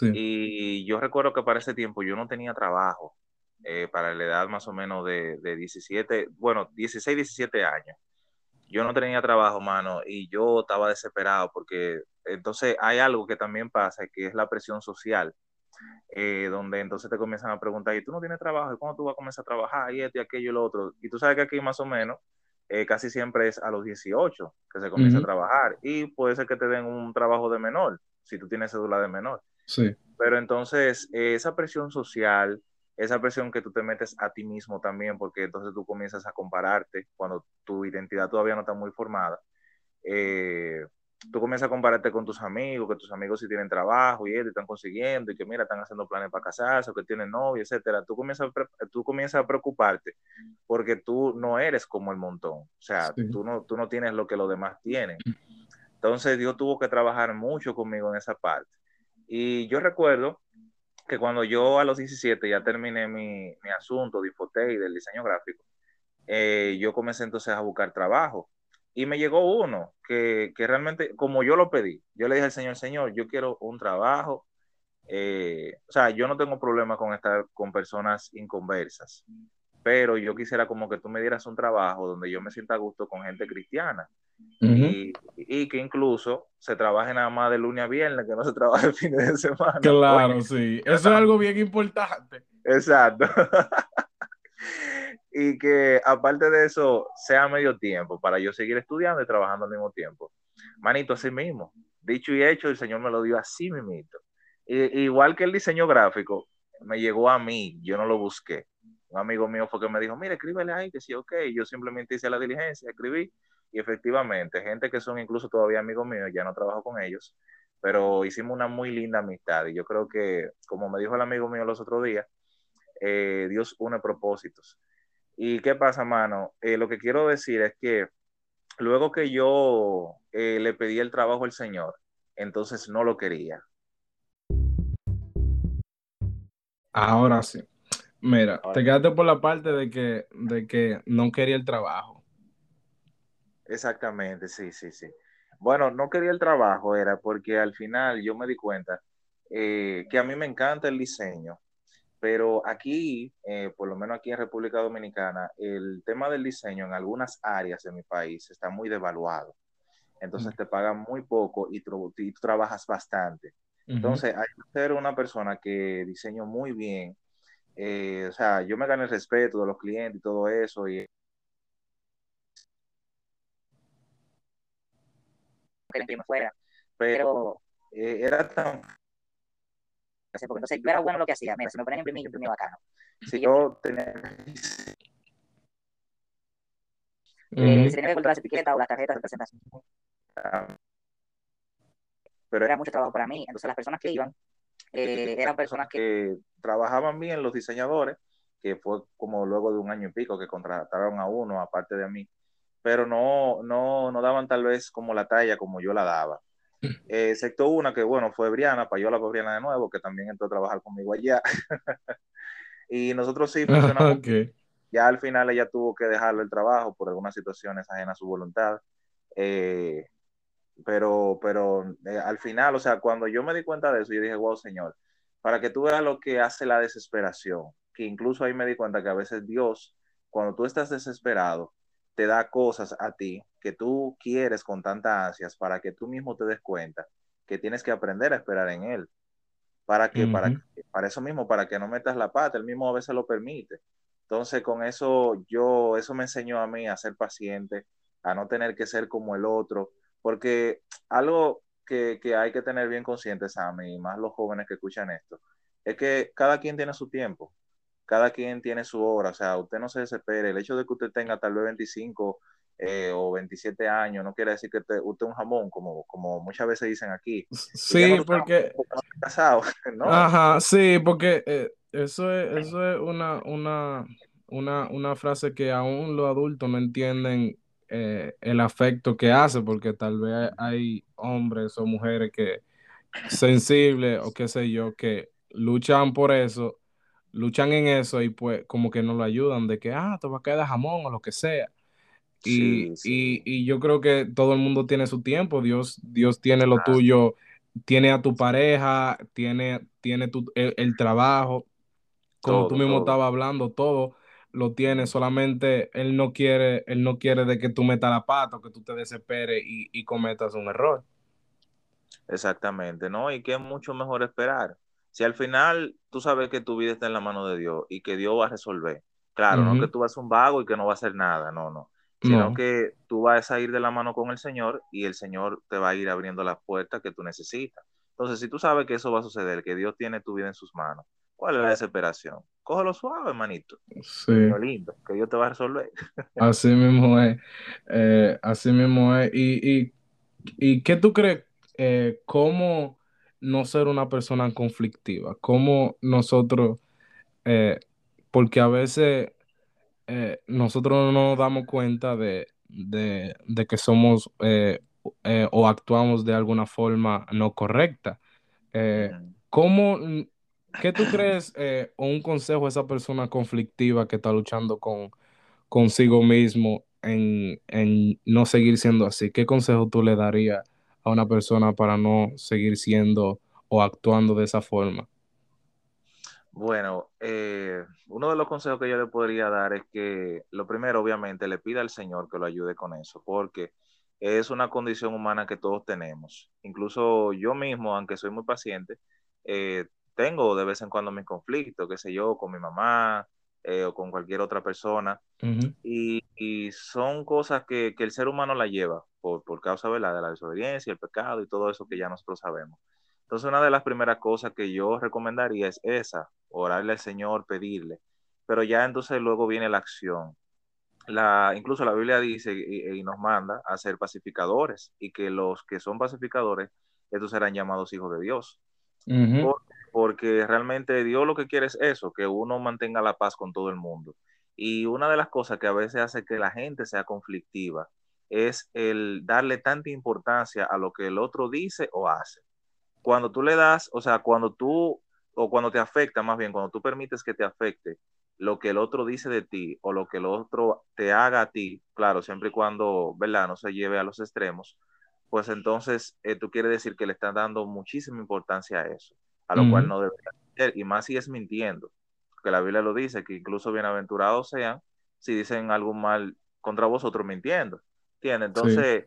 Y yo recuerdo que para ese tiempo yo no tenía trabajo, eh, para la edad más o menos de, de 17, bueno, 16, 17 años. Yo no tenía trabajo, mano, y yo estaba desesperado porque entonces hay algo que también pasa, que es la presión social, eh, donde entonces te comienzan a preguntar, ¿y tú no tienes trabajo? ¿Y cuándo tú vas a comenzar a trabajar? Y esto y aquello y lo otro. Y tú sabes que aquí más o menos eh, casi siempre es a los 18 que se comienza a trabajar y puede ser que te den un trabajo de menor, si tú tienes cédula de menor. Sí. Pero entonces eh, esa presión social esa presión que tú te metes a ti mismo también, porque entonces tú comienzas a compararte cuando tu identidad todavía no está muy formada. Eh, tú comienzas a compararte con tus amigos, que tus amigos sí tienen trabajo y están consiguiendo y que mira, están haciendo planes para casarse o que tienen novio, etcétera. Tú comienzas, a, tú comienzas a preocuparte porque tú no eres como el montón. O sea, tú, no, tú no tienes lo que los demás tienen. Entonces Dios tuvo que trabajar mucho conmigo en esa parte. Y yo recuerdo que cuando yo a los 17 ya terminé mi, mi asunto de y del diseño gráfico, eh, yo comencé entonces a buscar trabajo. Y me llegó uno que, que, realmente, como yo lo pedí, yo le dije al Señor, Señor, yo quiero un trabajo. Eh, o sea, yo no tengo problema con estar con personas inconversas, pero yo quisiera como que tú me dieras un trabajo donde yo me sienta a gusto con gente cristiana y, que incluso se trabaje nada más de lunes a viernes, que no se trabaje el fin de semana. Claro, sí. Eso es algo bien importante. Exacto. y que aparte de eso, sea medio tiempo para yo seguir estudiando y trabajando al mismo tiempo. Manito, así mismo. Dicho y hecho, el Señor me lo dio así mismito. igual que el diseño gráfico, me llegó a mí, yo no lo busqué. Un amigo mío fue que me dijo, mire, escríbele ahí, que sí, ok. Yo simplemente hice la diligencia, escribí y efectivamente, gente que son incluso todavía amigos míos, ya no trabajo con ellos, pero hicimos una muy linda amistad. Y yo creo que, como me dijo el amigo mío los otros días, eh, Dios une propósitos. ¿Y qué pasa, mano? Eh, lo que quiero decir es que luego que yo eh, le pedí el trabajo al Señor, entonces no lo quería. Ahora sí. Mira, te quedaste por la parte de que, de que no quería el trabajo. Exactamente, sí, sí, sí. Bueno, no quería el trabajo, era porque al final yo me di cuenta eh, que a mí me encanta el diseño, pero aquí, eh, por lo menos aquí en República Dominicana, el tema del diseño en algunas áreas de mi país está muy devaluado. Entonces te pagan muy poco y, tú trabajas bastante. Entonces hay que ser una persona que diseño muy bien. Eh, o sea, yo me gané el respeto de los clientes y todo eso. Y fuera. Pero eh, era tan porque entonces yo era bueno lo que hacía. Mira, si me ponen a imprimir, yo imprimía bacano. Si yo tenía. Eh, si tenía que encontrar las etiquetas o las tarjetas de presentación. Pero era mucho trabajo para mí. Entonces, las personas que iban eh, eran personas que trabajaban bien, los diseñadores, que fue como luego de un año y pico que contrataron a uno, aparte de mí, pero no, no, no daban tal vez como la talla como yo la daba. Eh, excepto una que, bueno, fue Briana, Payola fue Briana de nuevo, que también entró a trabajar conmigo allá. y nosotros sí funcionamos. Ya al final ella tuvo que dejarlo el trabajo por algunas situaciones ajenas a su voluntad. Eh, pero, pero eh, al final, o sea, cuando yo me di cuenta de eso, yo dije, wow, Señor, para que tú veas lo que hace la desesperación, que incluso ahí me di cuenta que a veces Dios, cuando tú estás desesperado, te da cosas a ti que tú quieres con tanta ansias para que tú mismo te des cuenta que tienes que aprender a esperar en Él. ¿Para que para, para eso mismo, para que no metas la pata, Él mismo a veces lo permite. Entonces, con eso, yo, eso me enseñó a mí a ser paciente, a no tener que ser como el otro, porque algo que, que hay que tener bien conscientes a mí, más los jóvenes que escuchan esto, es que cada quien tiene su tiempo cada quien tiene su hora, o sea, usted no se desespere, el hecho de que usted tenga tal vez 25 eh, o 27 años no quiere decir que usted, es un jamón, como, como muchas veces dicen aquí. Sí, porque... Casado, ¿no? Ajá, sí, porque eh, eso, es, eso es una, una, una, una frase que aún los adultos no entienden eh, el afecto que hace, porque tal vez hay hombres o mujeres que sensibles o qué sé yo, que luchan por eso luchan en eso y pues como que no lo ayudan de que, ah, te va a quedar jamón o lo que sea. Y, y, yo creo que todo el mundo tiene su tiempo, Dios, Dios tiene lo tuyo, tiene a tu pareja, tiene, tiene tu, el, trabajo, como tú mismo estabas hablando, todo lo tiene, solamente Él no quiere, Él no quiere de que tú metas la pata o que tú te desesperes y, y cometas un error. Exactamente, ¿no? Y que es mucho mejor esperar si al final tú sabes que tu vida está en la mano de Dios y que Dios va a resolver, claro, no que tú vas a ser un vago y que no va a hacer nada, no, no, sino que tú vas a ir de la mano con el Señor y el Señor te va a ir abriendo las puertas que tú necesitas. Entonces, si tú sabes que eso va a suceder, que Dios tiene tu vida en sus manos, ¿cuál es la desesperación? Cógelo suave, hermanito. Sí. lindo, que Dios te va a resolver. Así mismo es. Eh, así mismo es. ¿Y, y, y qué tú crees? Eh, ¿Cómo no ser una persona conflictiva? ¿Cómo nosotros, eh, porque a veces eh, nosotros no nos damos cuenta de, que somos eh, o actuamos de alguna forma no correcta? ¿Cómo, qué tú crees o un consejo a esa persona conflictiva que está luchando con consigo mismo en, en no seguir siendo así? ¿Qué consejo tú le darías? A una persona para no seguir siendo o actuando de esa forma? Bueno, eh, uno de los consejos que yo le podría dar es que lo primero, obviamente, le pida al Señor que lo ayude con eso, porque es una condición humana que todos tenemos. Incluso yo mismo, aunque soy muy paciente, eh, tengo de vez en cuando mis conflictos, qué sé yo, con mi mamá eh, o con cualquier otra persona. y, son cosas que, el ser humano la lleva por, por causa de la desobediencia, el pecado y todo eso que ya nosotros sabemos. Entonces, una de las primeras cosas que yo recomendaría es esa, orarle al Señor, pedirle. Pero ya entonces luego viene la acción. La, incluso la Biblia dice y, nos manda a ser pacificadores y que los que son pacificadores, estos serán llamados hijos de Dios. porque, realmente Dios lo que quiere es eso, que uno mantenga la paz con todo el mundo. Y una de las cosas que a veces hace que la gente sea conflictiva es el darle tanta importancia a lo que el otro dice o hace cuando tú le das, o sea, cuando tú, o cuando te afecta, más bien, cuando tú permites que te afecte lo que el otro dice de ti o lo que el otro te haga a ti, claro, siempre y cuando, ¿verdad? No se lleve a los extremos, pues entonces eh, tú quieres decir que le estás dando muchísima importancia a eso, a lo cual no debería ser, y más si es mintiendo, que la Biblia lo dice, que incluso bienaventurados sean si dicen algo mal contra vosotros mintiendo, ¿entiendes? Entonces,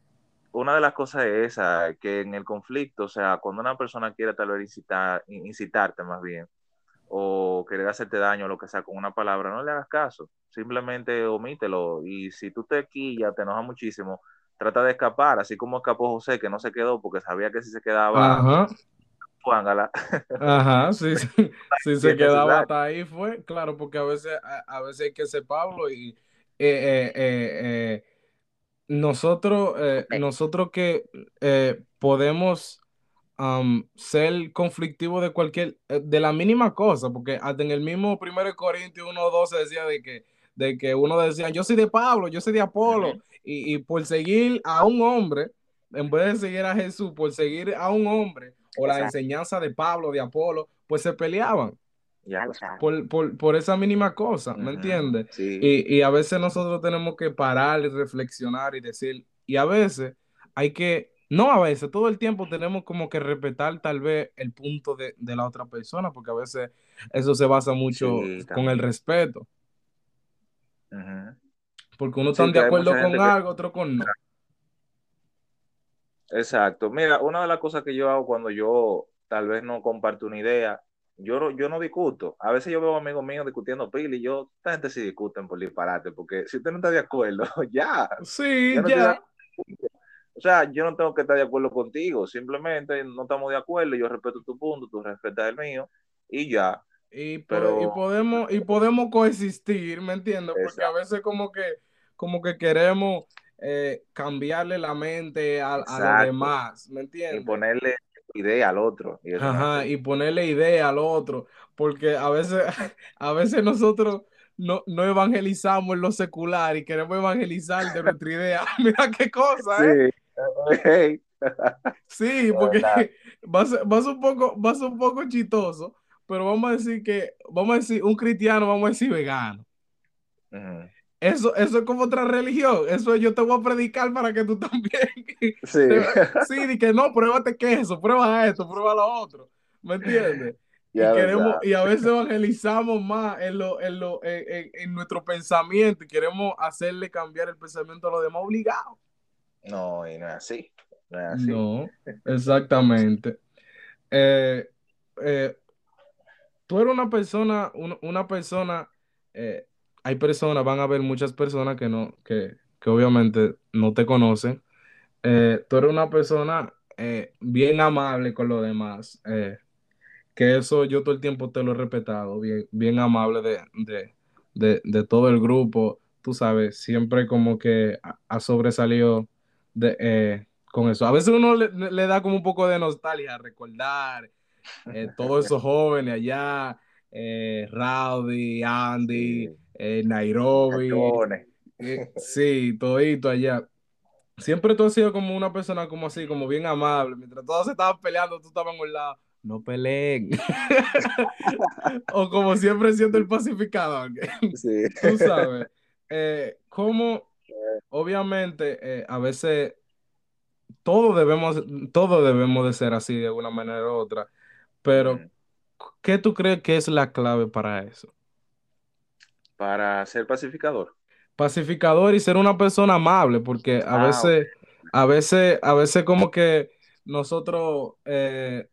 una de las cosas es esa, que en el conflicto, o sea, cuando una persona quiere tal vez incitar, incitarte más bien, o querer hacerte daño o lo que sea con una palabra, no le hagas caso, simplemente omítelo. Y si tú te quillas, te enoja muchísimo, trata de escapar, así como escapó José, que no se quedó porque sabía que si se quedaba, Ajá. Ajá, sí, sí. si se quedaba hasta ahí fue, claro, porque a veces, a, veces hay que ser Pablo y eh, eh, eh, nosotros, nosotros que podemos ser conflictivo de cualquier, eh, de la mínima cosa, porque hasta en el mismo 1 Corintios 1.12 decía de que, de que uno decía, yo soy de Pablo, yo soy de Apolo, y, por seguir a un hombre, en vez de seguir a Jesús, por seguir a un hombre, o la enseñanza de Pablo, de Apolo, pues se peleaban. Por, por, por, esa mínima cosa, ¿me entiendes? Y, y a veces nosotros tenemos que parar y reflexionar y decir, y a veces hay que no a veces, todo el tiempo tenemos como que respetar tal vez el punto de, la otra persona, porque a veces eso se basa mucho con el respeto. Porque uno está de acuerdo con algo, otro con no. Exacto. Mira, una de las cosas que yo hago cuando yo tal vez no comparto una idea, yo, yo no discuto. A veces yo veo amigos míos discutiendo pila y yo, esta gente sí discuten por disparate, porque si usted no está de acuerdo, ya. Sí, ya. O sea, yo no tengo que estar de acuerdo contigo, simplemente no estamos de acuerdo, yo respeto tu punto, tú respetas el mío y ya. Y, Pero... podemos y podemos coexistir, ¿me entiendes? Porque a veces como que como que queremos eh, cambiarle la mente a, a, los demás, ¿me entiendes? Y ponerle idea al otro. Y Ajá, y ponerle idea al otro, porque a veces, a veces nosotros no, no evangelizamos en lo secular y queremos evangelizar de nuestra idea. Mira qué cosa, ¿eh? Sí, porque va a, ser, un poco, va un poco chistoso, pero vamos a decir que, vamos a decir, un cristiano, vamos a decir vegano. Eso, eso es como otra religión. Eso yo te voy a predicar para que tú también. Sí. sí, di que no, pruébate queso, prueba esto, prueba lo otro. ¿Me entiendes? Y, queremos, y a veces evangelizamos más en, lo, en, lo, en, en, nuestro pensamiento y queremos hacerle cambiar el pensamiento a los demás obligados. No, y no es así. No, es así. no exactamente. Eh, eh, tú eres una persona, una, persona, eh, hay personas, van a haber muchas personas que no, que, que obviamente no te conocen. tú eres una persona bien amable con los demás. que eso yo todo el tiempo te lo he respetado, bien, bien amable de, de, de, de todo el grupo. Tú sabes, siempre como que ha sobresalido eh, con eso. A veces uno le, da como un poco de nostalgia recordar eh, todos esos jóvenes allá, eh, Rowdy, Andy, Nairobi. sí, todito allá. Siempre tú has sido como una persona como así, como bien amable. Mientras todos se estaban peleando, tú estabas en un lado. No peleen. o como siempre siendo el pacificador. Sí. tú sabes. ¿Cómo obviamente, eh, a veces todos debemos, todo debemos de ser así de alguna manera u otra, pero ¿qué tú crees que es la clave para eso? Para ser pacificador. Pacificador y ser una persona amable, porque a ah, veces, a veces, a veces como que nosotros eh,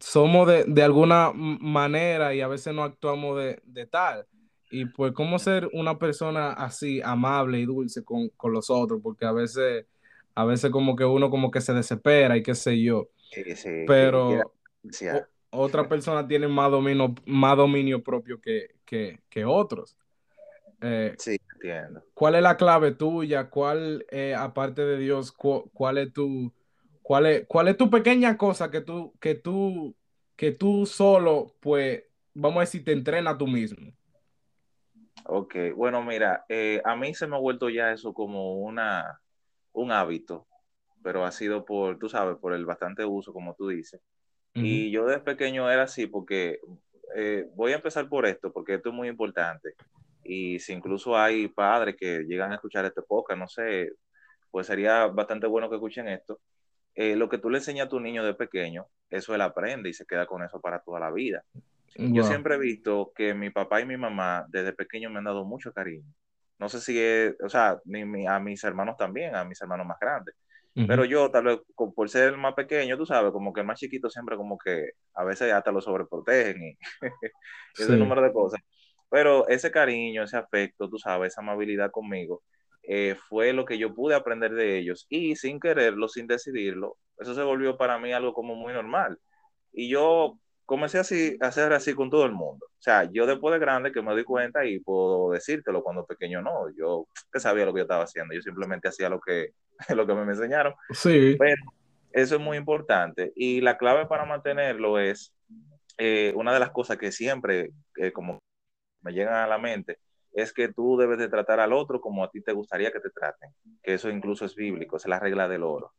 somos de, alguna manera y a veces no actuamos de, de tal. Y pues, ¿cómo ser una persona así, amable y dulce con, los otros? Porque a veces, a veces como que uno como que se desespera y qué sé yo. Sí, sí, Pero otra persona tiene más dominio, más dominio propio que, que, otros. Eh, sí, entiendo. ¿Cuál es la clave tuya? ¿Cuál, eh, aparte de Dios, cuál es tu, cuál es, cuál es tu pequeña cosa que tú, que tú, que tú solo, pues, vamos a decir, te entrena tú mismo? Ok, bueno, mira, eh, a mí se me ha vuelto ya eso como una, un hábito, pero ha sido por, tú sabes, por el bastante uso, como tú dices. Y yo desde pequeño era así porque eh, voy a empezar por esto, porque esto es muy importante. Y si incluso hay padres que llegan a escuchar este podcast, no sé, pues sería bastante bueno que escuchen esto. Eh, lo que tú le enseñas a tu niño de pequeño, eso él aprende y se queda con eso para toda la vida. Yo siempre he visto que mi papá y mi mamá desde pequeño me han dado mucho cariño. No sé si es, o sea, a mis hermanos también, a mis hermanos más grandes. Pero yo, tal vez, por ser el más pequeño, tú sabes, como que el más chiquito siempre como que a veces hasta lo sobreprotegen y ese número de cosas. Pero ese cariño, ese afecto, tú sabes, esa amabilidad conmigo, eh, fue lo que yo pude aprender de ellos. Y sin quererlo, sin decidirlo, eso se volvió para mí algo como muy normal. Y yo comencé así, a hacer así con todo el mundo. O sea, yo después de grande que me di cuenta y puedo decírtelo cuando pequeño no, yo sabía lo que yo estaba haciendo, yo simplemente hacía lo que, lo que me enseñaron. Sí. Pero eso es muy importante y la clave para mantenerlo es eh, una de las cosas que siempre, eh, como me llegan a la mente, es que tú debes de tratar al otro como a ti te gustaría que te traten, que eso incluso es bíblico, es la regla del oro.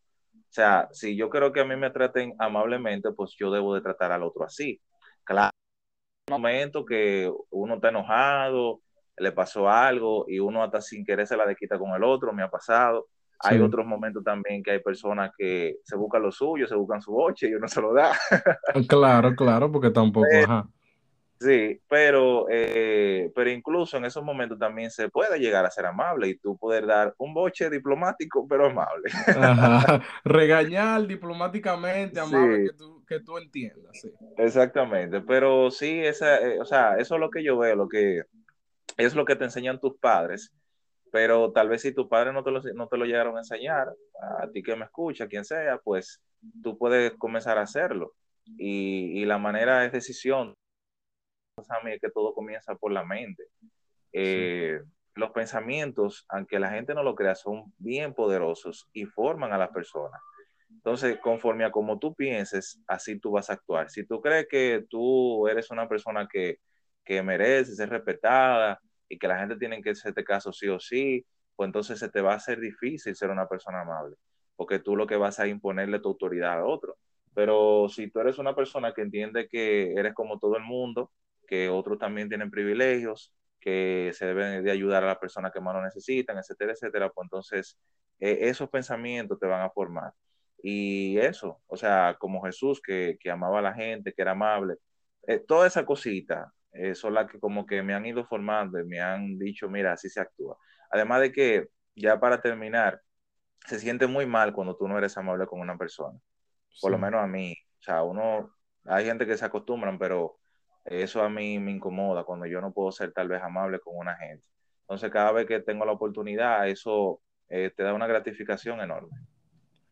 O sea, si yo creo que a mí me traten amablemente, pues yo debo de tratar al otro así. Claro, un momento que uno está enojado, le pasó algo y uno hasta sin querer se la quita con el otro, me ha pasado. Hay otros momentos también que hay personas que se buscan lo suyo, se buscan su boche y uno se lo da. claro, claro, porque tampoco, ajá. Sí, pero, eh, pero incluso en esos momentos también se puede llegar a ser amable y tú poder dar un boche diplomático, pero amable. Regañar diplomáticamente, amable, que, tú, que tú entiendas. Sí. Exactamente, pero sí, esa, eh, o sea, eso es lo que yo veo, lo que es lo que te enseñan tus padres, pero tal vez si tus padres no te lo, no te lo llegaron a enseñar, a ti que me escucha, quien sea, pues tú puedes comenzar a hacerlo. Y, y la manera es decisión mí que todo comienza por la mente. Eh, los pensamientos, aunque la gente no lo crea, son bien poderosos y forman a las personas. Entonces, conforme a como tú pienses, así tú vas a actuar. Si tú crees que tú eres una persona que, que merece ser respetada y que la gente tiene que hacerte caso sí o sí, pues entonces se te va a hacer difícil ser una persona amable, porque tú lo que vas a imponerle tu autoridad a otro. Pero si tú eres una persona que entiende que eres como todo el mundo, que otros también tienen privilegios, que se deben de ayudar a las personas que más lo necesitan, etcétera, etcétera, pues entonces eh, esos pensamientos te van a formar. Y eso, o sea, como Jesús que, que amaba a la gente, que era amable, eh, toda esa cosita eh, son las que como que me han ido formando y me han dicho, mira, así se actúa. Además de que, ya para terminar, se siente muy mal cuando tú no eres amable con una persona. Por lo menos a mí. O sea, uno, hay gente que se acostumbran, pero eso a mí me incomoda cuando yo no puedo ser tal vez amable con una gente. Entonces, cada vez que tengo la oportunidad, eso eh, te da una gratificación enorme.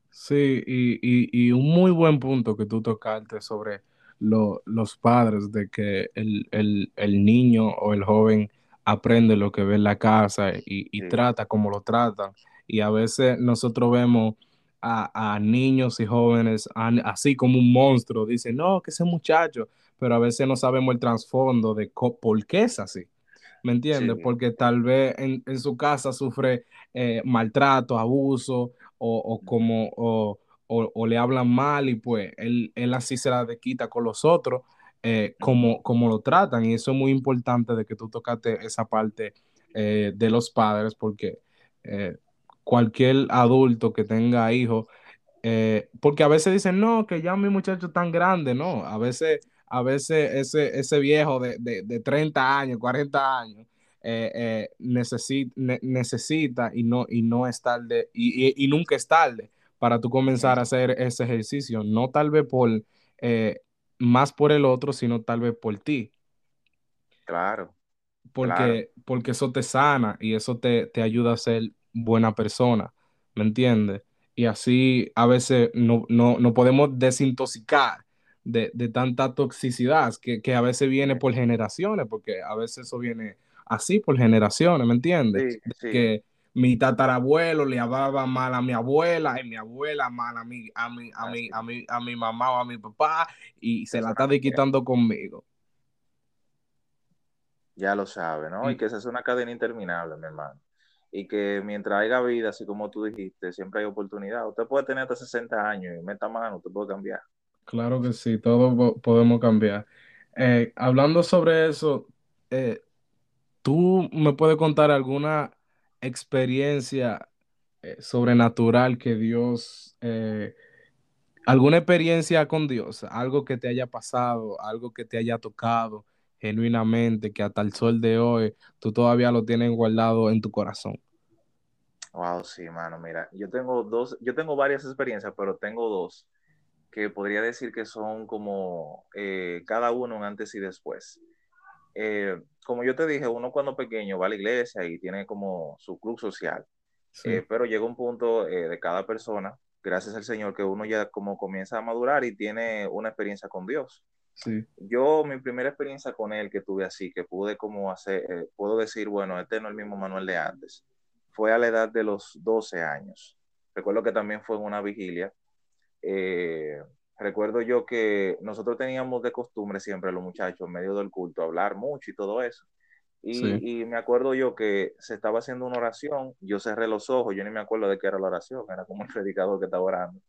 Sí, y, un muy buen punto que tú tocaste sobre los padres, de que el, niño o el joven aprende lo que ve en la casa y, trata como lo tratan. Y a veces nosotros vemos a, a niños y jóvenes así como un monstruo. Dicen, no, que ese muchacho pero a veces no sabemos el trasfondo de por qué es así. ¿Me entiendes? Porque tal vez en, su casa sufre eh, maltrato, abuso o, como o, le hablan mal y pues él, así se la quita con los otros eh, como, como lo tratan y eso es muy importante de que tú tocaste esa parte eh, de los padres porque cualquier adulto que tenga hijos porque a veces dicen, no, que ya mi muchacho es tan grande, no, a veces a veces ese, ese viejo de, de, 30 años, 40 años, eh, eh, necesita, y no, y no es tarde, y, nunca es tarde para tú comenzar a hacer ese ejercicio, no tal vez por eh, más por el otro, sino tal vez por ti. Claro. Porque, porque eso te sana y eso te, te ayuda a ser buena persona, ¿me entiendes? Y así a veces no, no, no podemos desintoxicar de, tanta toxicidad que, a veces viene por generaciones, porque a veces eso viene así por generaciones, ¿me entiendes? Que mi tatarabuelo le hablaba mal a mi abuela y mi abuela mal a mi, a mi, a mi, a mi, a mi mamá o a mi papá y se la está quitando conmigo. Ya lo sabe, ¿no? Y que esa es una cadena interminable, mi hermano. Y que mientras haya vida, así como tú dijiste, siempre hay oportunidad. Usted puede tener hasta 60 años y meta mano, usted puede cambiar. Claro que sí, todo podemos cambiar. Eh, hablando sobre eso, eh, ¿tú me puedes contar alguna experiencia eh, sobrenatural que Dios, alguna experiencia con Dios, algo que te haya pasado, algo que te haya tocado genuinamente, que hasta el sol de hoy tú todavía lo tienes guardado en tu corazón? Wow, sí, mano, mira, yo tengo dos, yo tengo varias experiencias, pero tengo dos que podría decir que son como eh, cada uno un antes y después. Eh, como yo te dije, uno cuando pequeño va a la iglesia y tiene como su club social, eh, pero llega un punto de cada persona, gracias al Señor, que uno ya como comienza a madurar y tiene una experiencia con Dios. Sí. Yo, mi primera experiencia con él que tuve así, que pude como hacer, puedo decir, bueno, este no es el mismo Manuel de antes fue a la edad de los 12 años. Recuerdo que también fue en una vigilia. Eh, recuerdo yo que nosotros teníamos de costumbre siempre los muchachos en medio del culto hablar mucho y todo eso. Y, me acuerdo yo que se estaba haciendo una oración, yo cerré los ojos, yo ni me acuerdo de qué era la oración, era como el predicador que estaba orando.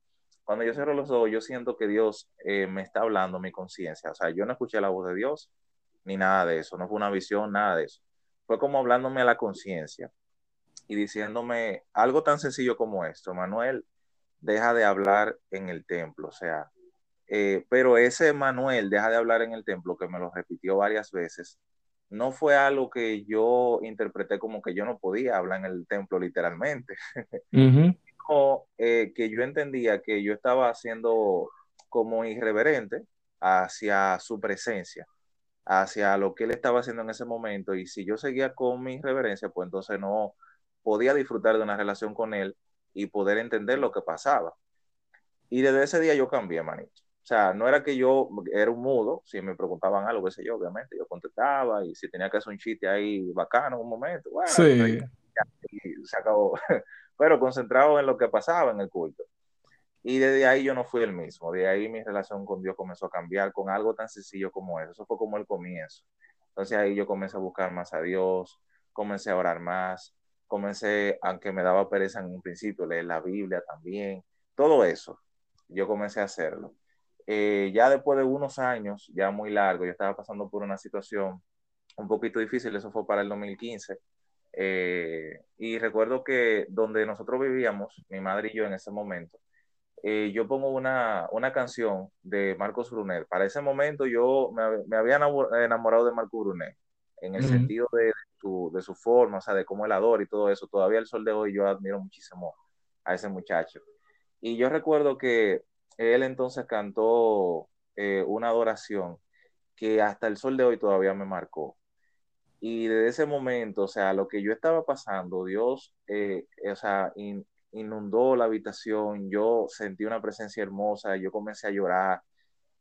Cuando yo cerré los ojos, yo siento que Dios eh, me está hablando mi conciencia. O sea, yo no escuché la voz de Dios ni nada de eso, no fue una visión, nada de eso. Fue como hablándome a la conciencia y diciéndome algo tan sencillo como esto, Manuel, deja de hablar en el templo, o sea, eh, pero ese Manuel deja de hablar en el templo, que me lo repitió varias veces, no fue algo que yo interpreté como que yo no podía hablar en el templo literalmente, o eh, que yo entendía que yo estaba haciendo como irreverente hacia su presencia, hacia lo que él estaba haciendo en ese momento, y si yo seguía con mi reverencia, pues entonces no, podía disfrutar de una relación con él y poder entender lo que pasaba. Y desde ese día yo cambié, manito. O sea, no era que yo era un mudo, si me preguntaban algo, qué sé yo, obviamente, yo contestaba y si tenía que hacer un chiste ahí bacano un momento, bueno, sí. se acabó. Pero concentrado en lo que pasaba en el culto. Y desde ahí yo no fui el mismo. De ahí mi relación con Dios comenzó a cambiar con algo tan sencillo como eso. Eso fue como el comienzo. Entonces ahí yo comencé a buscar más a Dios, comencé a orar más, comencé, aunque me daba pereza en un principio, leer la Biblia también, todo eso, yo comencé a hacerlo. Eh, ya después de unos años, ya muy largo, yo estaba pasando por una situación un poquito difícil, eso fue para el 2015, eh, y recuerdo que donde nosotros vivíamos, mi madre y yo en ese momento, eh, yo pongo una, una, canción de Marcos Brunet. Para ese momento yo me, me había enamorado de Marcos Brunet, en el sentido de, de su forma, o sea, de cómo él adora y todo eso. Todavía el sol de hoy yo admiro muchísimo a ese muchacho. Y yo recuerdo que él entonces cantó eh, una adoración que hasta el sol de hoy todavía me marcó. Y desde ese momento, o sea, lo que yo estaba pasando, Dios, eh, o sea, inundó la habitación, yo sentí una presencia hermosa, yo comencé a llorar.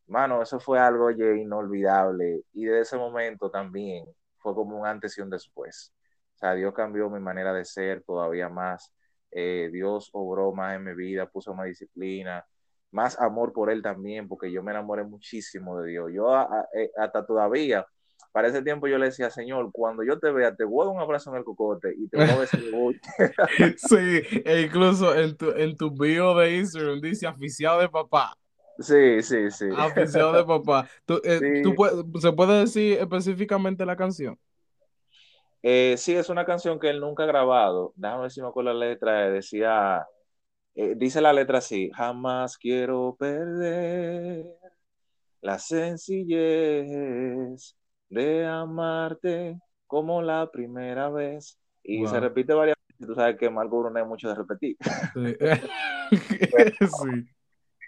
Mano, eso fue algo inolvidable. Y desde ese momento también fue como un antes y un después. O sea, Dios cambió mi manera de ser todavía más. Eh, Dios obró más en mi vida, puso más disciplina, más amor por Él también, porque yo me enamoré muchísimo de Dios. Yo eh, hasta todavía, para ese tiempo yo le decía, Señor, cuando yo te vea, te voy a dar un abrazo en el cocote y te voy a decir, Sí, e incluso en tu, en tu bio de Instagram dice aficiado de papá. Sí, sí, sí. Afición de papá. Eh, ¿Se puede decir específicamente la canción? Eh, sí, es una canción que él nunca ha grabado. Déjame ver si me acuerdo la letra. Decía, eh, dice la letra así, jamás quiero perder la sencillez de amarte como la primera vez. Y se repite varias veces. Tú sabes que Marco Bruno es mucho de repetir. Sí. sí.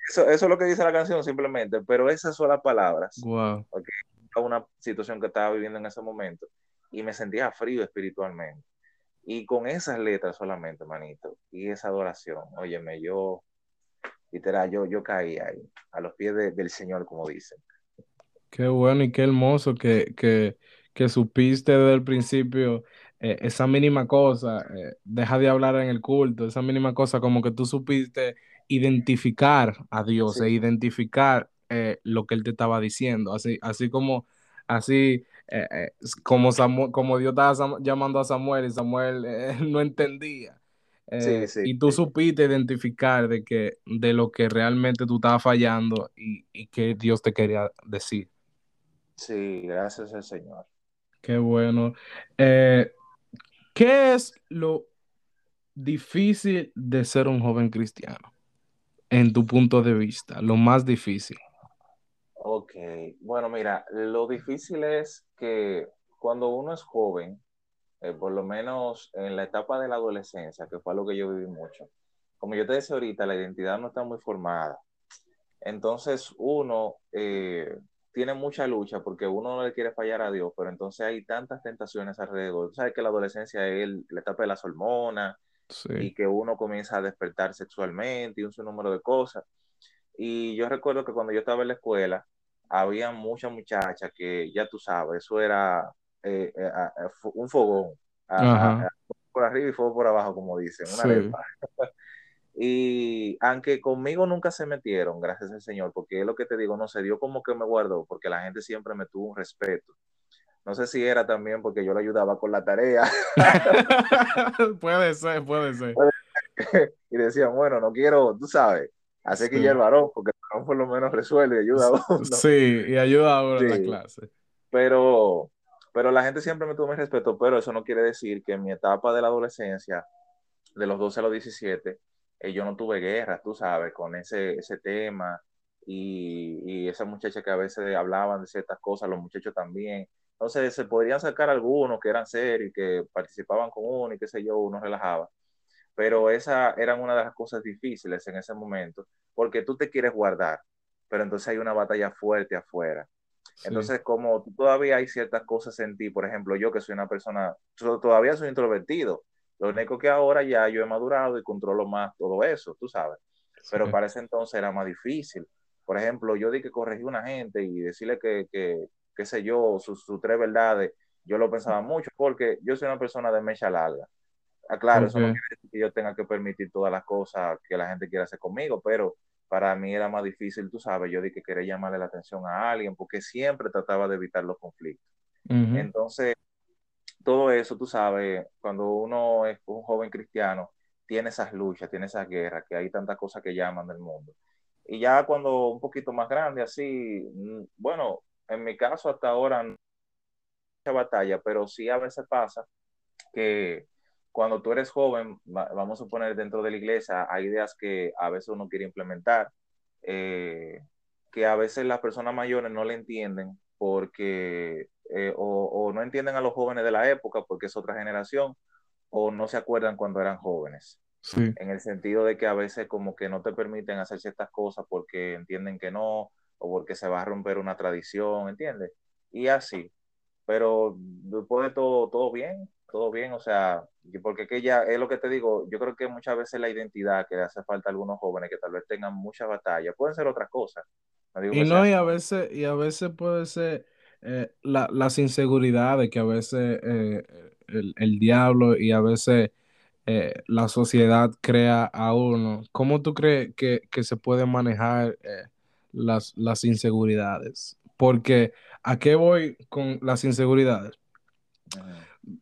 Eso, es lo que dice la canción simplemente, pero esas son las palabras. Wow. Porque una situación que estaba viviendo en ese momento y me sentía frío espiritualmente. Y con esas letras solamente, manito, y esa adoración, óyeme, yo, literal, yo, yo caí ahí, a los pies del Señor, como dicen. Qué bueno y qué hermoso que, que, que supiste desde el principio eh, esa mínima cosa, eh, deja de hablar en el culto, esa mínima cosa como que tú supiste identificar a Dios e identificar eh, lo que Él te estaba diciendo, así, así como, así, como, como Dios estaba llamando a Samuel y Samuel no entendía. y tú supiste identificar de, que, de lo que realmente tú estabas fallando y, y que Dios te quería decir. Sí, gracias al Señor. Qué bueno. Eh, ¿Qué es lo difícil de ser un joven cristiano? En tu punto de vista, lo más difícil. Ok, bueno, mira, lo difícil es que cuando uno es joven, eh, por lo menos en la etapa de la adolescencia, que fue algo que yo viví mucho, como yo te decía ahorita, la identidad no está muy formada. Entonces uno eh, tiene mucha lucha porque uno no le quiere fallar a Dios, pero entonces hay tantas tentaciones alrededor. Sabes que la adolescencia es la etapa de las hormonas y que uno comienza a despertar sexualmente y un sinnúmero de cosas. Y yo recuerdo que cuando yo estaba en la escuela, había muchas muchachas que ya tú sabes, eso era eh, eh, un fogón, por arriba y fuego por abajo, como dicen, una Y aunque conmigo nunca se metieron, gracias al Señor, porque es lo que te digo, no se dio como que me guardó, porque la gente siempre me tuvo un respeto. No sé si era también porque yo le ayudaba con la tarea. puede ser, puede ser. y decían, bueno, no quiero, tú sabes, hacer que ya el varón, porque el varón por lo menos resuelve y ayuda a uno. Sí, y ayuda a uno en la clase. Pero, pero la gente siempre me tuvo mi respeto, pero eso no quiere decir que en mi etapa de la adolescencia, de los 12 a los 17, eh, yo no tuve guerra, tú sabes, con ese, ese tema y, y esas muchachas que a veces hablaban de ciertas cosas, los muchachos también. Entonces se podrían sacar algunos que eran serios, que participaban con uno y qué sé yo, uno relajaba. Pero esa eran una de las cosas difíciles en ese momento, porque tú te quieres guardar, pero entonces hay una batalla fuerte afuera. Entonces, como todavía hay ciertas cosas en ti, por ejemplo, yo que soy una persona, todavía soy introvertido, lo único que ahora ya yo he madurado y controlo más todo eso, tú sabes. Pero para ese entonces era más difícil. Por ejemplo, yo di que corregí a una gente y decirle que, que qué sé yo, sus tres verdades, yo lo pensaba mucho porque yo soy una persona de mecha larga. Ah, claro, eso no quiere decir que yo tenga que permitir todas las cosas que la gente quiera hacer conmigo, pero para mí era más difícil, tú sabes, yo di que quería llamarle la atención a alguien porque siempre trataba de evitar los conflictos. Entonces, todo eso, tú sabes, cuando uno es un joven cristiano, tiene esas luchas, tiene esas guerras, que hay tantas cosas que llaman del mundo. Y ya cuando un poquito más grande, así, mm, bueno, en mi caso hasta ahora no mucha batalla, pero sí a veces pasa que cuando tú eres joven, vamos a poner dentro de la iglesia, hay ideas que a veces uno quiere implementar, eh, que a veces las personas mayores no le entienden porque eh, o, no entienden a los jóvenes de la época porque es otra generación, o no se acuerdan cuando eran jóvenes. En el sentido de que a veces como que no te permiten hacer ciertas cosas porque entienden que no, o porque se va a romper una tradición, ¿entiendes? Y así. Pero después de todo, todo bien, todo bien, o sea, porque que ya es lo que te digo, yo creo que muchas veces la identidad que le hace falta a algunos jóvenes que tal vez tengan mucha batalla, pueden ser otras cosas. y no, y a veces, y a veces puede ser eh, la, las inseguridades que a veces eh, el, diablo y a veces eh, la sociedad crea a uno. ¿Cómo tú crees que, se pueden manejar las, las inseguridades? Porque ¿a qué voy con las inseguridades?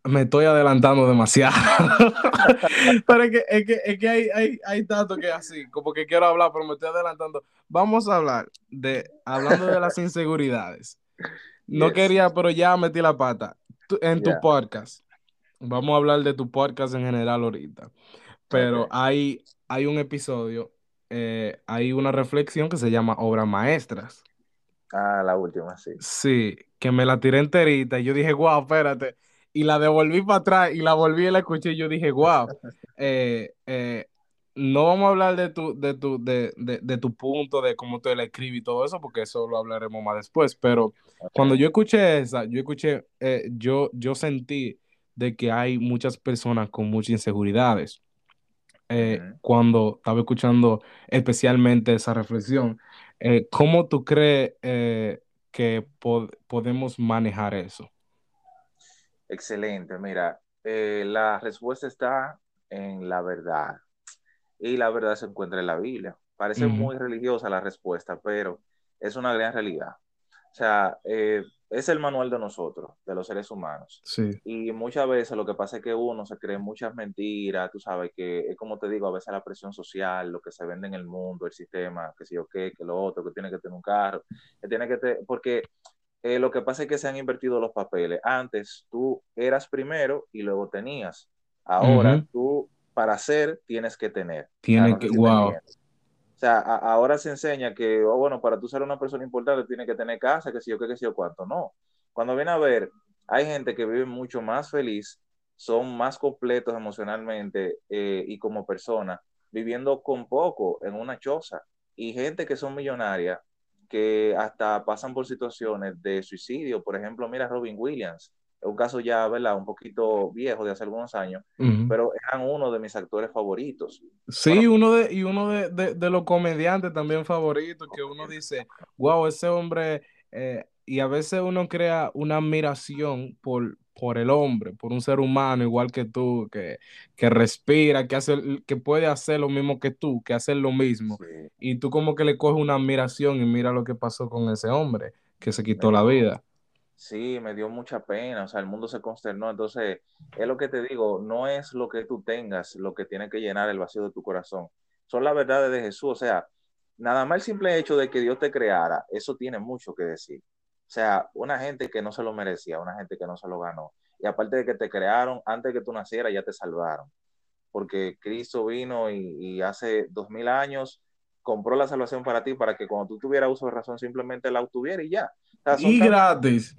Me estoy adelantando demasiado. pero es que, es que, es que hay, hay, hay, tanto que así, como que quiero hablar, pero me estoy adelantando. Vamos a hablar de, hablando de las inseguridades. No quería, pero ya metí la pata. en tu podcast. Vamos a hablar de tu podcast en general ahorita. Pero hay, hay un episodio, eh, hay una reflexión que se llama Obras Maestras. Ah, la última, sí. Sí, que me la tiré enterita y yo dije, wow, espérate. Y la devolví para atrás y la volví y la escuché y yo dije, wow. eh, eh, no vamos a hablar de tu, de tu, de, de, tu punto, de cómo tú la escribes y todo eso, porque eso lo hablaremos más después. Pero cuando yo escuché esa, yo escuché, yo, yo sentí de que hay muchas personas con muchas inseguridades. Eh, cuando estaba escuchando especialmente esa reflexión, eh, ¿cómo tú crees que podemos manejar eso? Excelente, mira, la respuesta está en la verdad y la verdad se encuentra en la Biblia. Parece muy religiosa la respuesta, pero es una gran realidad. O sea, eh, es el manual de nosotros, de los seres humanos. Sí. Y muchas veces lo que pasa es que uno se cree muchas mentiras, tú sabes que es como te digo, a veces la presión social, lo que se vende en el mundo, el sistema, que si yo qué, que lo otro, que tiene que tener un carro, que tiene que tener, porque eh, lo que pasa es que se han invertido los papeles. Antes tú eras primero y luego tenías. Ahora tú para ser tienes que tener. Tiene que, wow. O sea, ahora se enseña que, oh, bueno, para tú ser una persona importante tienes que tener casa, que si yo, qué, que si yo, cuánto. No. Cuando viene a ver, hay gente que vive mucho más feliz, son más completos emocionalmente eh, y como persona, viviendo con poco en una choza. Y gente que son millonarias, que hasta pasan por situaciones de suicidio. Por ejemplo, mira Robin Williams, un caso ya, ¿verdad? Un poquito viejo de hace algunos años, pero eran uno de mis actores favoritos. Sí, uno de, y uno de, de, los comediantes también favoritos, que uno dice, wow, ese hombre, eh, y a veces uno crea una admiración por, por el hombre, por un ser humano igual que tú, que, que respira, que, hace, que puede hacer lo mismo que tú, que hace lo mismo. Y tú como que le coges una admiración y mira lo que pasó con ese hombre, que se quitó la vida. Sí, me dio mucha pena, o sea, el mundo se consternó. Entonces, es lo que te digo, no es lo que tú tengas lo que tiene que llenar el vacío de tu corazón. Son las verdades de Jesús, o sea, nada más el simple hecho de que Dios te creara, eso tiene mucho que decir. O sea, una gente que no se lo merecía, una gente que no se lo ganó. Y aparte de que te crearon, antes de que tú nacieras, ya te salvaron. Porque Cristo vino y, hace dos mil años compró la salvación para ti, para que cuando tú tuvieras uso de razón, simplemente la obtuviera y ya. y gratis.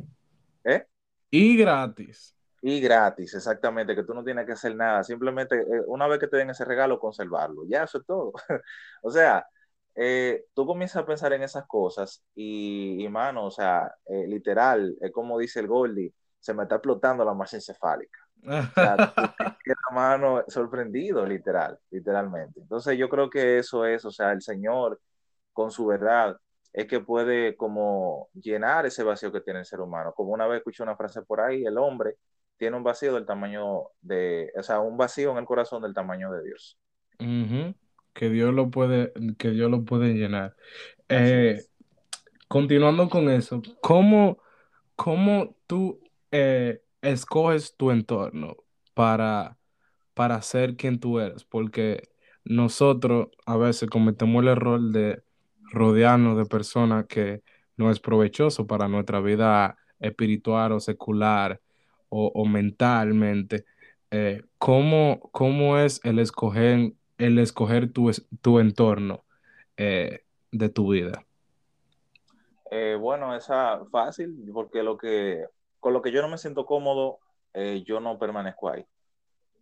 ¿Eh? Y gratis. Y gratis, exactamente, que tú no tienes que hacer nada. Simplemente, eh, una vez que te den ese regalo, conservarlo. Ya, eso es todo. o sea, eh, tú comienzas a pensar en esas cosas y, mano, o sea, eh, literal, es como dice el Goldie, se me está explotando la masa encefálica. O sea, la mano sorprendido, literal, literalmente. Entonces yo creo que eso es, o sea, el Señor con su verdad es que puede como llenar ese vacío que tiene el ser humano. Como una vez escuché una frase por ahí, el hombre tiene un vacío del tamaño de, o sea, un vacío en el corazón del tamaño de Dios que Dios lo puede, que Dios lo puede llenar. Eh, continuando con eso, ¿cómo, cómo tú eh, escoges tu entorno para, para ser quien tú eres? Porque nosotros a veces cometemos el error de rodearnos de personas que no es provechoso para nuestra vida espiritual o secular o, mentalmente. Eh, ¿cómo, ¿Cómo es el escoger el escoger tu, tu entorno eh, de tu vida? Eh, bueno, esa fácil, porque lo que, con lo que yo no me siento cómodo, eh, yo no permanezco ahí.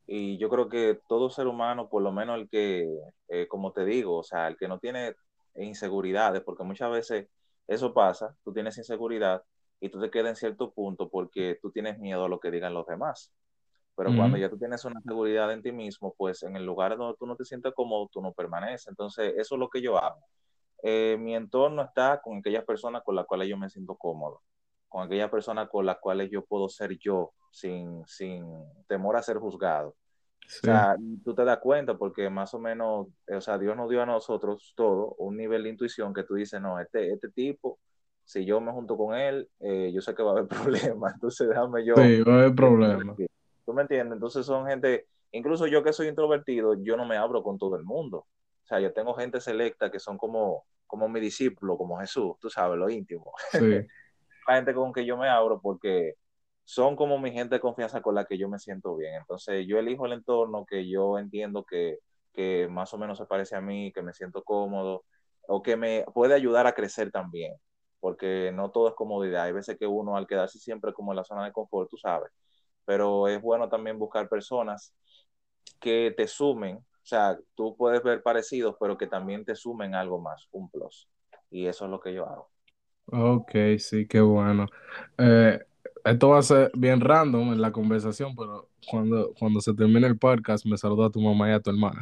Y yo creo que todo ser humano, por lo menos el que, como te digo, o sea, el que no tiene inseguridades, porque muchas veces eso pasa, tú tienes inseguridad y tú te quedas en cierto punto porque tú tienes miedo a lo que digan los demás. Pero cuando ya tú tienes una seguridad en ti mismo, pues en el lugar donde tú no te sientes cómodo, tú no permaneces. Entonces, eso es lo que yo hago. Eh, mi entorno está con aquellas personas con las cuales yo me siento cómodo, con aquellas personas con las cuales yo puedo ser yo sin, sin temor a ser juzgado. O sea, tú te das cuenta porque más o menos, eh, o sea, Dios nos dio a nosotros todo un nivel de intuición que tú dices, no, este, este tipo, si yo me junto con él, eh, yo sé que va a haber problemas, entonces déjame yo. Sí, va a haber problemas. ¿Tú me entiendes? Entonces son gente, incluso yo que soy introvertido, yo no me abro con todo el mundo. O sea, yo tengo gente selecta que son como, como mi discípulo, como Jesús, tú sabes, lo íntimo. Sí. la gente con que yo me abro porque son como mi gente de confianza con la que yo me siento bien. Entonces yo elijo el entorno que yo entiendo que, que más o menos se parece a mí, que me siento cómodo o que me puede ayudar a crecer también, porque no todo es comodidad. Hay veces que uno al quedarse siempre como en la zona de confort, tú sabes, pero es bueno también buscar personas que te sumen, o sea, tú puedes ver parecidos, pero que también te sumen algo más, un plus. Y eso es lo que yo hago. Ok, sí, qué bueno. Eh, esto va a ser bien random en la conversación, pero cuando, cuando se termine el podcast me saluda a tu mamá y a tu hermana.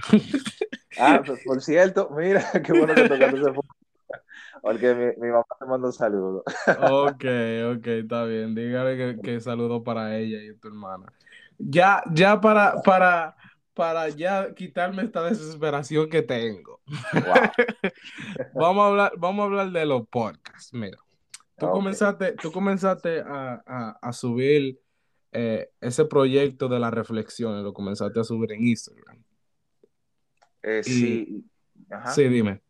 Ah, pues, por cierto, mira, qué bueno que tocaste ese porque mi, mi, mamá te manda un saludo. Ok, ok, está bien. Dígale que, que, saludo para ella y tu hermana. Ya, ya para, para, para ya quitarme esta desesperación que tengo. vamos, a hablar, vamos a hablar de los podcasts. Mira, tú comenzaste, tú comenzaste a, a, a subir eh, ese proyecto de la reflexión, lo comenzaste a subir en Instagram. Eh, sí. Sí, dime.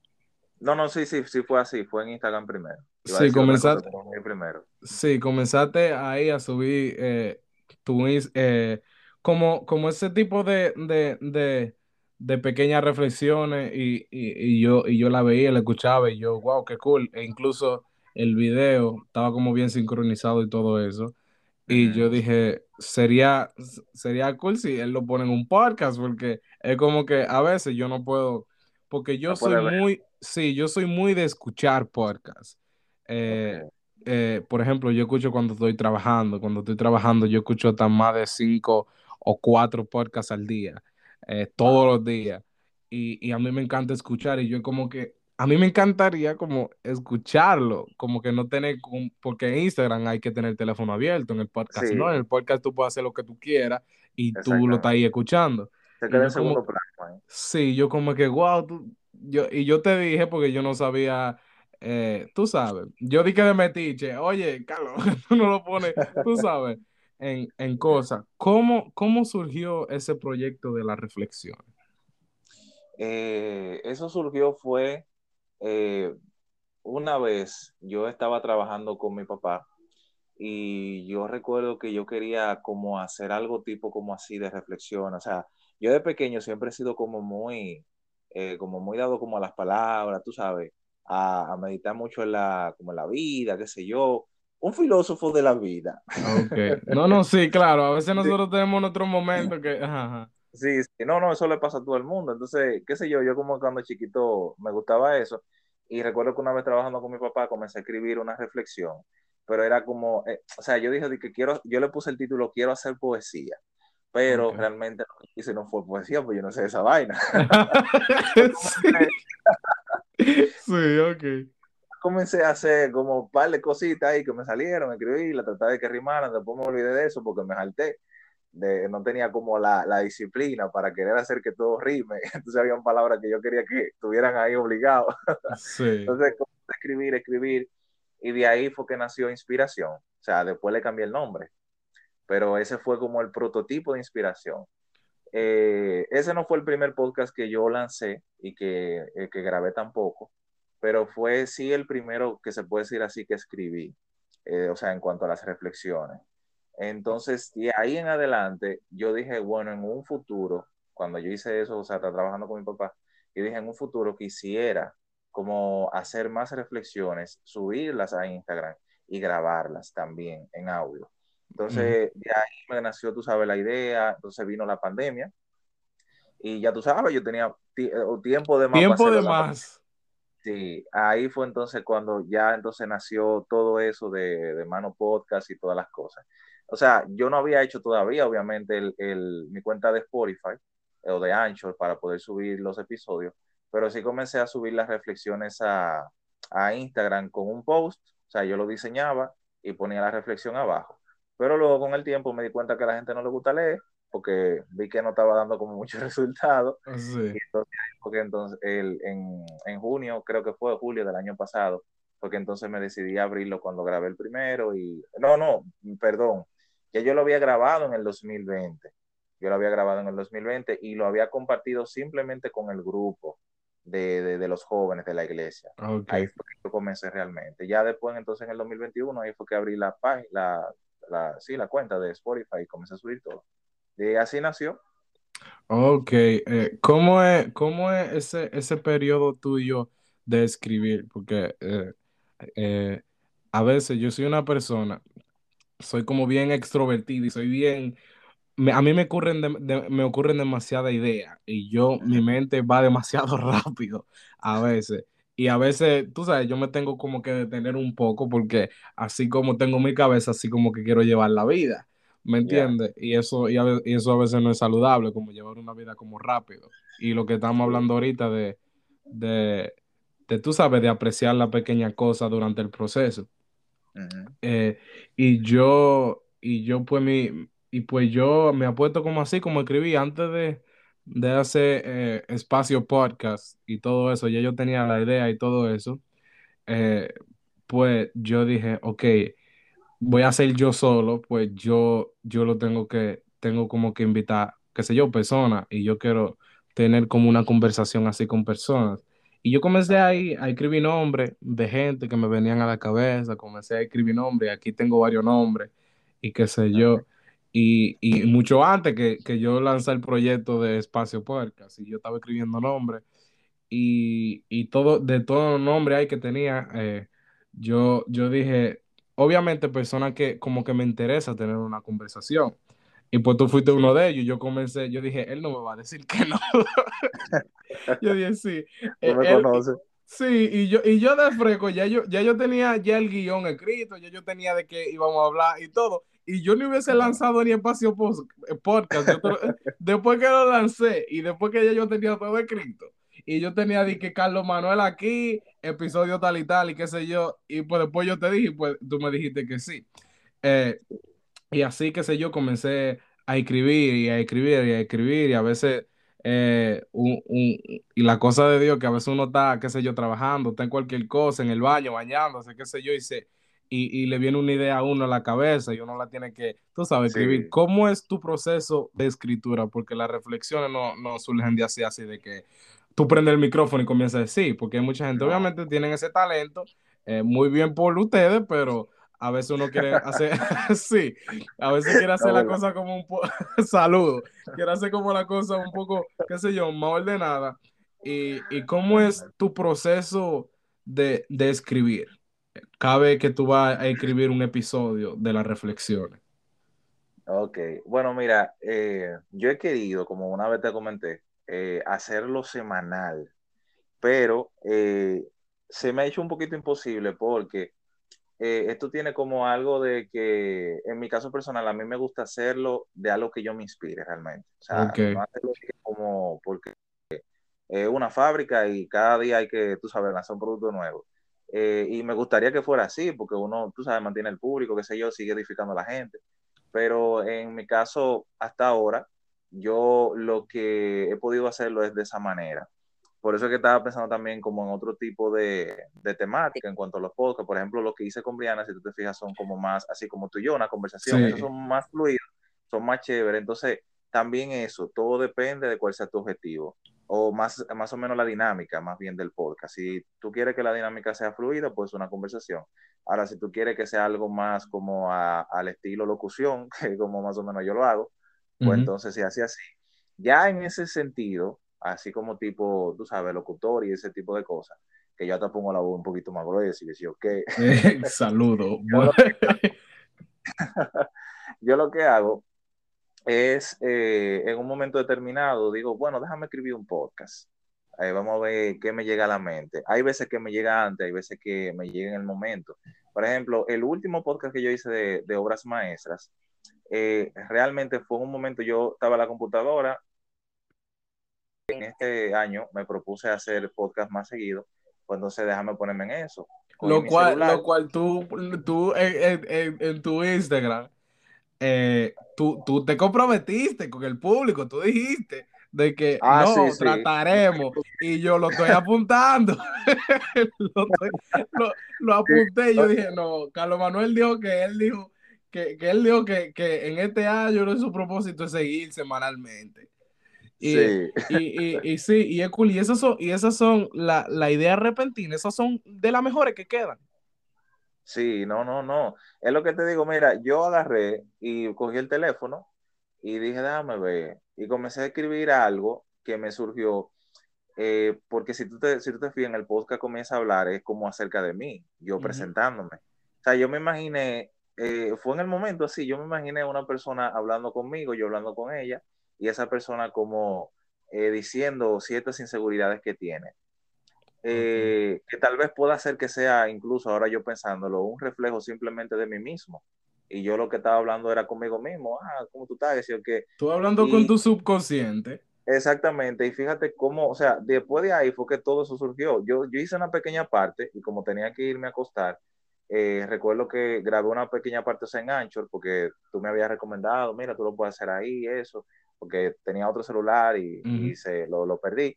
No, no, sí, sí, sí fue así, fue en Instagram primero. sí, comenzaste, primero. sí, comenzaste ahí a subir eh, tu, eh, como, como ese tipo de, de, de, pequeñas reflexiones y, yo, y yo la veía, la escuchaba y yo, wow, qué cool. E incluso el video estaba como bien sincronizado y todo eso. Y yo dije, sería, sería cool si él lo pone en un podcast, porque es como que a veces yo no puedo, porque yo soy muy, sí, yo soy muy de escuchar podcasts. Eh, eh, por ejemplo, yo escucho cuando estoy trabajando, cuando estoy trabajando yo escucho hasta más de cinco o cuatro podcasts al día, eh, todos los días. Y, y, a mí me encanta escuchar y yo como que, a mí me encantaría como escucharlo, como que no tener, porque en Instagram hay que tener el teléfono abierto, en el podcast no, en el podcast tú puedes hacer lo que tú quieras y tú lo estás ahí escuchando. Se queda en segundo plano. Sí, yo como que, wow, tú, yo, y yo te dije porque yo no sabía, eh, tú sabes, yo dije de metiche, oye, Carlos, tú no lo pones, tú sabes, en, en cosas. ¿Cómo, ¿Cómo surgió ese proyecto de la reflexión? Eh, eso surgió fue eh, una vez yo estaba trabajando con mi papá y yo recuerdo que yo quería como hacer algo tipo como así de reflexión. O sea, yo de pequeño siempre he sido como muy, eh, como muy dado como a las palabras, tú sabes, a, meditar mucho la, como en la vida, qué sé yo. Un filósofo de la vida. No, no, sí, claro. A veces nosotros tenemos otro momento que... Sí, sí, no, no, eso le pasa a todo el mundo. Entonces, qué sé yo, yo como cuando chiquito me gustaba eso. Y recuerdo que una vez trabajando con mi papá comencé a escribir una reflexión, pero era como, eh, o sea, yo dije que quiero, yo le puse el título, quiero hacer poesía, pero realmente lo que hice no fue poesía, pues yo no sé esa vaina. sí. ok. Comencé a hacer como un par de cositas ahí que me salieron, escribí, la traté de que rimaran, después me olvidé de eso porque me salté no tenía como la, disciplina para querer hacer que todo rime. Entonces había palabras que yo quería que estuvieran ahí obligados. Entonces, escribir, escribir. Y de ahí fue que nació Inspiración. O sea, después le cambié el nombre. Pero ese fue como el prototipo de inspiración. Eh, ese no fue el primer podcast que yo lancé y que, eh, que grabé tampoco, pero fue sí el primero que se puede decir así que escribí, eh, o sea, en cuanto a las reflexiones. Entonces, de ahí en adelante, yo dije, bueno, en un futuro, cuando yo hice eso, o sea, estaba trabajando con mi papá, yo dije, en un futuro quisiera como hacer más reflexiones, subirlas a Instagram y grabarlas también en audio. Entonces, de ahí me nació, tú sabes, la idea, entonces vino la pandemia y ya tú sabes, yo tenía eh, tiempo de más. Tiempo de más. Sí, ahí fue entonces cuando ya entonces nació todo eso de, de Mano Podcast y todas las cosas o sea, yo no había hecho todavía, obviamente, el, mi cuenta de Spotify eh, o de Anchor para poder subir los episodios, pero sí comencé a subir las reflexiones a, Instagram con un post, o sea, yo lo diseñaba y ponía la reflexión abajo. Pero luego con el tiempo me di cuenta que a la gente no le gusta leer, porque vi que no estaba dando como mucho resultado. Sí. porque entonces el, en, en, junio, creo que fue julio del año pasado, porque entonces me decidí a abrirlo cuando grabé el primero y... No, no, perdón, ya yo lo había grabado en el 2020. Yo lo había grabado en el 2020 y lo había compartido simplemente con el grupo de, los jóvenes de la iglesia. Ahí fue que yo comencé realmente. Ya después, entonces en el 2021, ahí fue que abrí la página, la, sí, la cuenta de Spotify y comencé a subir todo. Y así nació. Ok, eh, ¿cómo, es, ¿cómo es ese, ese periodo tuyo de escribir? Porque eh, eh, a veces yo soy una persona soy como bien extrovertido y soy bien, a mí me ocurren, me ocurren demasiadas ideas y yo, mi mente va demasiado rápido a veces. Y a veces, tú sabes, yo me tengo como que detener un poco porque así como tengo mi cabeza, así como que quiero llevar la vida, ¿me entiendes? Y, eso, y, eso a veces no es saludable, como llevar una vida como rápido. Y lo que estamos hablando ahorita de, de, de tú sabes, de apreciar la pequeña cosa durante el proceso. Eh, y yo, y yo pues mi, y pues yo me apuesto como así, como escribí antes de, de hacer eh, espacio podcast y todo eso, ya yo tenía la idea y todo eso, eh, pues yo dije, ok, voy a hacer yo solo, pues yo, yo lo tengo que, tengo como que invitar, qué sé yo, personas, y yo quiero tener como una conversación así con personas. Y yo comencé ahí a escribir nombres de gente que me venían a la cabeza, comencé a escribir nombres, aquí tengo varios nombres y qué sé yo. Y, y mucho antes que, que yo lancé el proyecto de Espacio Podcast, y yo estaba escribiendo nombres y, y todo, de todos los nombres ahí que tenía, eh, yo, yo dije, obviamente personas que como que me interesa tener una conversación. Y pues tú fuiste uno de ellos. Yo comencé, yo dije, él no me va a decir que no. yo dije, sí. No me conoce. Sí, y yo, y yo de fresco, ya yo, ya yo tenía ya el guion escrito, ya yo tenía de qué íbamos a hablar y todo. Y yo no hubiese lanzado ni espacio podcast. después que lo lancé y después que ya yo tenía todo escrito, y yo tenía de que Carlos Manuel aquí, episodio tal y tal, y qué sé yo, y pues después yo te dije, pues tú me dijiste que sí. Eh, y así, qué sé yo, comencé a escribir y a escribir y a escribir, y a veces, eh, y la cosa de Dios, que a veces uno está, qué sé yo, trabajando, está en cualquier cosa, en el baño, bañándose, qué sé yo, y se, y, le viene una idea a uno a la cabeza y uno la tiene que, tú sabes, escribir. ¿Cómo es tu proceso de escritura? Porque las reflexiones no, no surgen de así, así de que, tú prendes el micrófono y comienzas a decir, porque hay mucha gente, obviamente, tienen ese talento, eh, muy bien por ustedes, pero a veces uno quiere hacer, sí, a veces quiere hacer la cosa como un poco, saludo, quiere hacer como la cosa un poco, qué sé yo, más ordenada. ¿Y, y cómo es tu proceso de, de escribir? Cabe que tú vas a escribir un episodio de las reflexiones. Ok, bueno, mira, eh, yo he querido, como una vez te comenté, eh, hacerlo semanal, pero eh, se me ha hecho un poquito imposible porque eh, esto tiene como algo de que, en mi caso personal, a mí me gusta hacerlo de algo que yo me inspire realmente. O sea, no hacerlo como porque es una fábrica y cada día hay que, tú sabes, lanzar un producto nuevo. y me gustaría que fuera así, porque uno, tú sabes, mantiene el público, qué sé yo, sigue edificando a la gente. Pero en mi caso, hasta ahora, yo lo que he podido hacerlo es de esa manera. Por eso es que estaba pensando también como en otro tipo de, de temática en cuanto a los podcasts. Por ejemplo, lo que hice con Briana, si tú te fijas, son como más, así como tú y yo, una conversación. Esos son más fluidos, son más chéveres. Entonces, también eso, todo depende de cuál sea tu objetivo. O más, más o menos la dinámica, más bien del podcast. Si tú quieres que la dinámica sea fluida, pues una conversación. Ahora, si tú quieres que sea algo más como al estilo locución, que como más o menos yo lo hago, pues entonces se hace así. Ya en ese sentido, así como tipo, tú sabes, locutor y ese tipo de cosas, que yo te pongo la voz un poquito más gruesa y decir, ok. saludo. yo, lo que, hago es, eh, en un momento determinado, digo, bueno, déjame escribir un podcast. vamos a ver qué me llega a la mente. Hay veces que me llega antes, hay veces que me llega en el momento. Por ejemplo, el último podcast que yo hice de, de obras maestras, eh, realmente fue un momento, yo estaba en la computadora, en este año me propuse hacer podcast más seguido, pues entonces déjame ponerme en eso. Lo cual, lo cual tú, tú en, tu Instagram, eh, tú, tú, te comprometiste con el público, tú dijiste de que ah, no, trataremos, y yo lo estoy apuntando, lo, lo, apunté, y yo dije, no, Carlos Manuel dijo que él dijo que, él dijo que, en este año su propósito es seguir semanalmente. Y sí, y, y, sí, y es cool. Y esas son, y esas son la, la idea repentina, esas son de las mejores que quedan. Sí, no, no, no. Es lo que te digo, mira, yo agarré y cogí el teléfono y dije, déjame ver. Y comencé a escribir algo que me surgió, eh, porque si tú, te, si tú te fijas en el podcast comienza a hablar, es como acerca de mí, yo presentándome. O sea, yo me imaginé eh, fue en el momento así, yo me imaginé una persona hablando conmigo, yo hablando con ella, y esa persona como eh, diciendo ciertas inseguridades que tiene. Eh, que tal vez pueda ser que sea, incluso ahora yo pensándolo, un reflejo simplemente de mí mismo. Y yo lo que estaba hablando era conmigo mismo, ah, ¿cómo tú estás? Decía que... Tú hablando con tu subconsciente. Exactamente, y fíjate cómo, o sea, después de ahí fue que todo eso surgió. Yo, yo hice una pequeña parte y como tenía que irme a acostar, eh, recuerdo que grabé una pequeña parte en Anchor porque tú me habías recomendado, mira, tú lo puedes hacer ahí, eso, porque tenía otro celular y, se, lo, lo, perdí.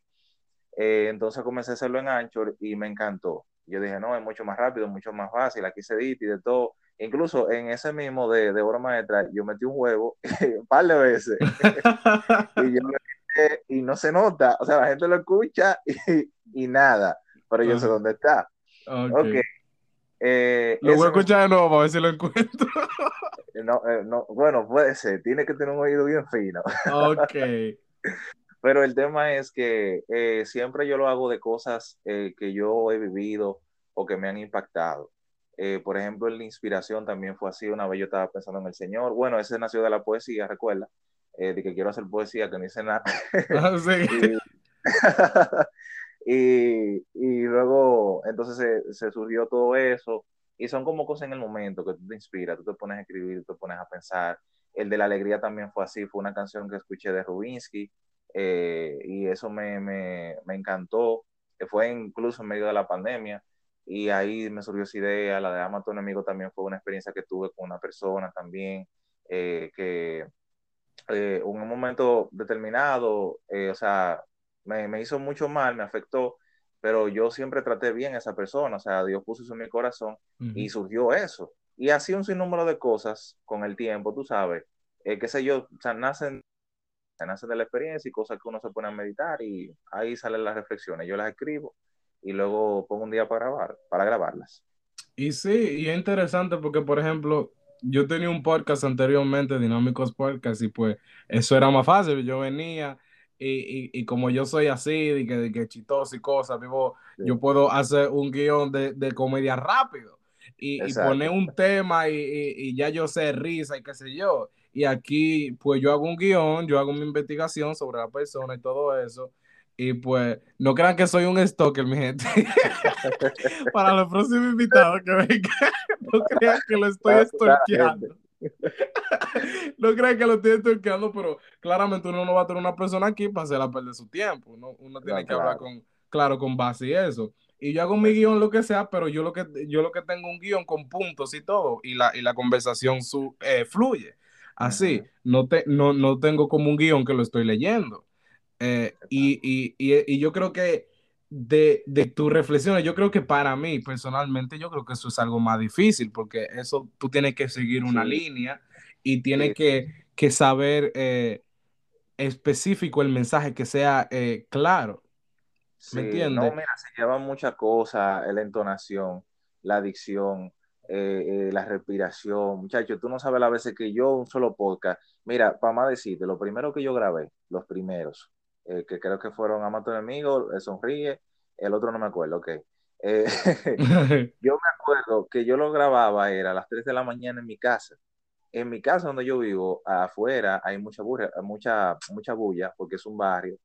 Eh, entonces comencé a hacerlo en Anchor y me encantó. Yo dije, no, es mucho más rápido, mucho más fácil, aquí se edita y de todo. Incluso en ese mismo de, de obra maestra, yo metí un huevo un par de veces. y, yo y no se nota, o sea, la gente lo escucha y, y nada, pero yo sé dónde está. Ok. Eh, lo voy a escuchar de nuevo para ver si lo encuentro. no, eh, no, bueno, puede ser, tiene que tener un oído bien fino. Ok. Pero el tema es que eh, siempre yo lo hago de cosas que yo he vivido o que me han impactado. por ejemplo, la inspiración también fue así. Una vez yo estaba pensando en el Señor. Bueno, ese nació de la poesía, recuerda, de que quiero hacer poesía, que no hice nada. Ah, sí. Y, y luego, entonces se, se, surgió todo eso. Y son como cosas en el momento que tú te inspiras, tú te pones a escribir, tú te pones a pensar. El de la alegría también fue así, fue una canción que escuché de Rubinsky eh, y eso me, me, me encantó. Que fue incluso en medio de la pandemia y ahí me surgió esa idea. La de Ama a tu enemigo también fue una experiencia que tuve con una persona también eh, que eh, en un momento determinado, o sea, me, me, hizo mucho mal, me afectó, pero yo siempre traté bien a esa persona, o sea, Dios puso eso en mi corazón y surgió eso. Y así un sinnúmero de cosas con el tiempo, tú sabes, eh, qué sé yo, o sea, nacen, nacen de la experiencia y cosas que uno se pone a meditar y ahí salen las reflexiones. Yo las escribo y luego pongo un día para grabar, para grabarlas. Y sí, y es interesante porque, por ejemplo, yo tenía un podcast anteriormente, Dinámicos Podcast, y pues eso era más fácil. Yo venía, y, y, como yo soy así, de que, de que chistoso y cosas, vivo, yo puedo hacer un guion de, de comedia rápido y, y, poner un tema y, ya yo sé risa y qué sé yo. Y aquí, pues yo hago un guion, yo hago mi investigación sobre la persona y todo eso. Y pues, no crean que soy un stalker, mi gente. Para los próximos invitados que vengan, no crean que lo estoy stalkeando. no crean que lo estoy estoqueando, pero claramente uno no va a tener una persona aquí para hacerla perder su tiempo. Uno, uno tiene que hablar con, claro, con base y eso. Y yo hago mi guion lo que sea, pero yo lo que, yo lo que tengo un guion con puntos y todo, y la, y la conversación su, eh, fluye. Así, no, te, no, no tengo como un guion que lo estoy leyendo. Eh, y, y, y, y yo creo que de, de tus reflexiones, yo creo que para mí personalmente, yo creo que eso es algo más difícil, porque eso tú tienes que seguir una línea y tienes que, que, saber eh, específico el mensaje, que sea eh, claro. ¿Me entiendes? No, mira, se lleva muchas cosas, la entonación, la dicción, eh, la respiración. Muchachos, tú no sabes la veces que yo un solo podcast, mira, para más decirte, lo primero que yo grabé, los primeros, eh, que creo que fueron Amato Enemigo, Sonríe, el otro no me acuerdo, ok. Eh, yo me acuerdo que yo lo grababa, era a las 3 de la mañana en mi casa. En mi casa donde yo vivo, afuera hay mucha bulla, mucha, mucha bulla, porque es un barrio.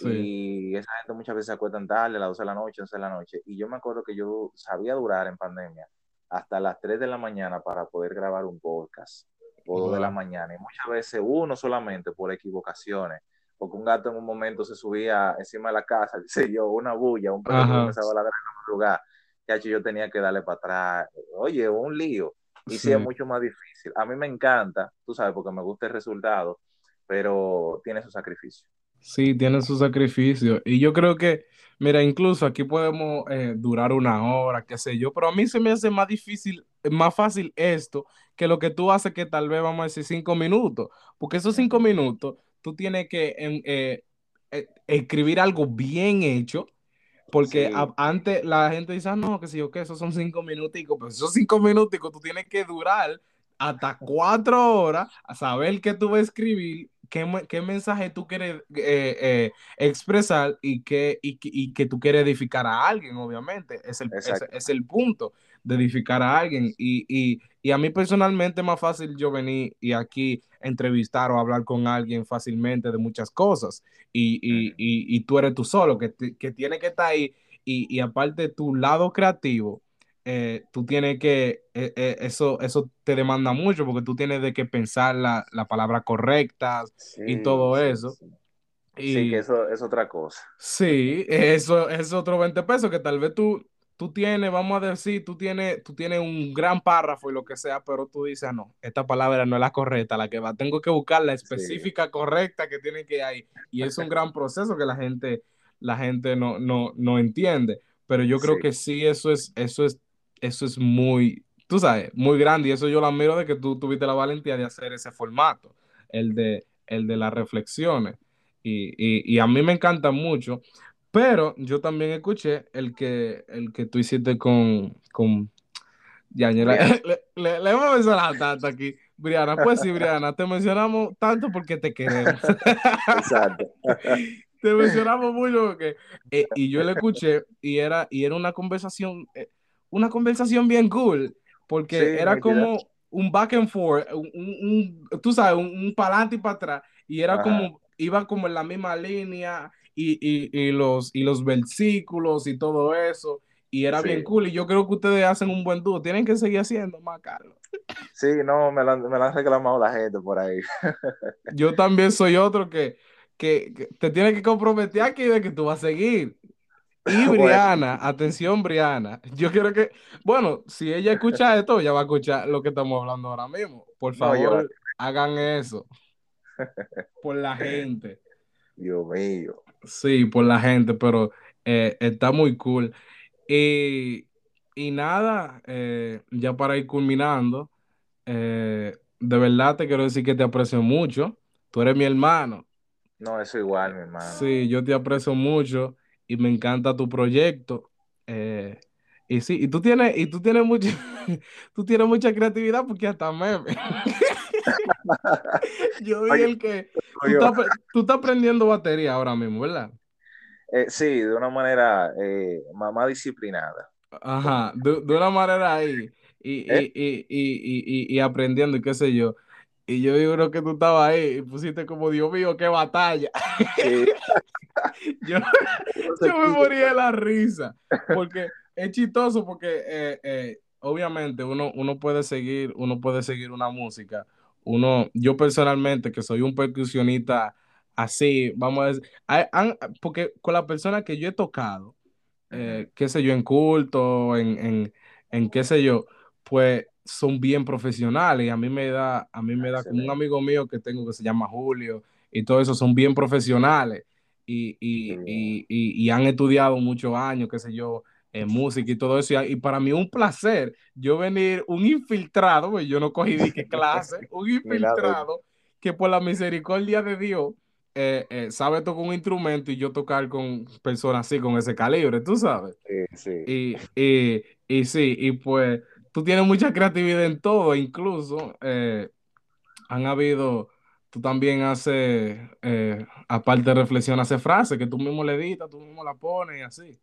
Y esa gente muchas veces se acuestan tarde, a las 12 de la noche, 11 de la noche. Y yo me acuerdo que yo sabía durar en pandemia hasta las 3 de la mañana para poder grabar un podcast, o 2 de la mañana. Y muchas veces uno solamente por equivocaciones porque un gato en un momento se subía encima de la casa, dice yo, una bulla, un perro empezaba a ladrar en otro lugar, hecho yo tenía que darle para atrás, oye, un lío, y sí. es mucho más difícil. A mí me encanta, tú sabes, porque me gusta el resultado, pero tiene su sacrificio. Sí, tiene su sacrificio, y yo creo que, mira, incluso aquí podemos eh, durar una hora, qué sé yo, pero a mí se me hace más difícil, más fácil esto, que lo que tú haces que tal vez vamos a decir cinco minutos, porque esos cinco minutos tú tienes que eh, eh, escribir algo bien hecho, porque antes la gente dice, ah, no, que si yo que esos son cinco minuticos, pero esos cinco minuticos tú tienes que durar hasta cuatro horas a saber qué tú vas a escribir, qué, qué mensaje tú quieres eh, expresar y que, y, que tú quieres edificar a alguien, obviamente. Es el, es, el punto de edificar a alguien. Y, y, y a mí personalmente es más fácil yo venir y aquí entrevistar o hablar con alguien fácilmente de muchas cosas. Y, y, y, tú eres tú solo, que, que tiene que estar ahí. Y, aparte tu lado creativo, eh, tú tienes que, eh, eh, eso, eso te demanda mucho porque tú tienes de que pensar la, la palabra correcta y todo eso. Sí, que eso es otra cosa. Sí, eso es otro 20 pesos que tal vez tú tú tienes, vamos a decir, tú tienes, tú tienes un gran párrafo y lo que sea, pero tú dices, ah, no, esta palabra no es la correcta, la que va, tengo que buscar la específica correcta que tiene que ir ahí. Y es un gran proceso que la gente, la gente no, no, no entiende. Pero yo creo que sí, eso es, eso es, eso es muy, tú sabes, muy grande. Y eso yo lo admiro de que tú tuviste la valentía de hacer ese formato, el de, el de las reflexiones. Y, y, y a mí me encanta mucho Pero yo también escuché el que, el que tú hiciste con, con ya, le, le, le, hemos mencionado tanto aquí. Briana, pues sí, Briana, te mencionamos tanto porque te queremos. Exacto. te mencionamos mucho porque, eh, y yo le escuché y era, y era una conversación, eh, una conversación bien cool, porque era como un back and forth, un, tú sabes, un, un para adelante y para atrás, y era como, iba como en la misma línea, y, y, y, los, y los versículos y todo eso, y era bien cool. Y yo creo que ustedes hacen un buen dúo. Tienen que seguir haciendo más, Carlos. Sí, no, me lo, me han reclamado la gente por ahí. yo también soy otro que, que, te tiene que comprometer aquí de que tú vas a seguir. Y Briana, atención Briana, yo quiero que, bueno, si ella escucha esto, ella va a escuchar lo que estamos hablando ahora mismo. Por favor, hagan eso. Por la gente. Dios mío. Sí, por la gente, pero eh, está muy cool. Y, y nada, eh, ya para ir culminando, eh, de verdad te quiero decir que te aprecio mucho. Tú eres mi hermano. No, eso igual, mi hermano. Sí, yo te aprecio mucho y me encanta tu proyecto. Eh, y sí, y tú tienes, y tú tienes mucha, tú tienes mucha creatividad porque hasta meme. yo vi el que tú estás, tú estás aprendiendo batería ahora mismo, ¿verdad? Eh, sí, de una manera eh, más, disciplinada. Ajá, de, una manera ahí. ¿Eh? Y, y, aprendiendo y qué sé yo. Y yo digo que tú estabas ahí y pusiste como, Dios mío, qué batalla. yo, me moría de la risa. Porque es chistoso porque obviamente uno, uno puede seguir, uno puede seguir una música. Uno, yo personalmente, que soy un percusionista así, vamos a decir, porque con la persona que yo he tocado, eh, qué sé yo, en culto, en, en, qué sé yo, pues son bien profesionales y a mí me da, a mí me da como un amigo mío que tengo que se llama Julio y todo eso, son bien profesionales y, y, han estudiado muchos años, qué sé yo, en música y todo eso. Y, para mí un placer yo venir un infiltrado, pues yo no cogí de qué clase, un infiltrado que por la misericordia de Dios eh, eh, sabe tocar un instrumento y yo tocar con personas así, con ese calibre, tú sabes. Sí, sí. Y, y, y sí, y pues tú tienes mucha creatividad en todo, incluso eh, han habido, tú también haces, aparte de reflexión, haces frases que tú mismo le editas, tú mismo la pones y así.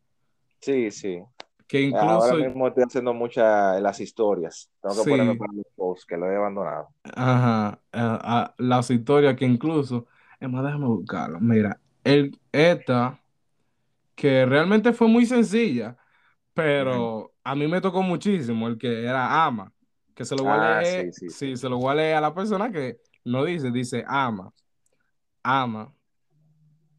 Sí, sí. Que incluso... Ahora mismo estoy haciendo muchas las historias. Tengo que ponerme para los posts, que lo he abandonado. Ajá, las historias que incluso es más, déjame buscarlo. Mira, el, esta, que realmente fue muy sencilla, pero a mí me tocó muchísimo el que era ama, que se lo voy a ah, leer, sí, se lo voy a leer a la persona que no dice, dice ama, ama,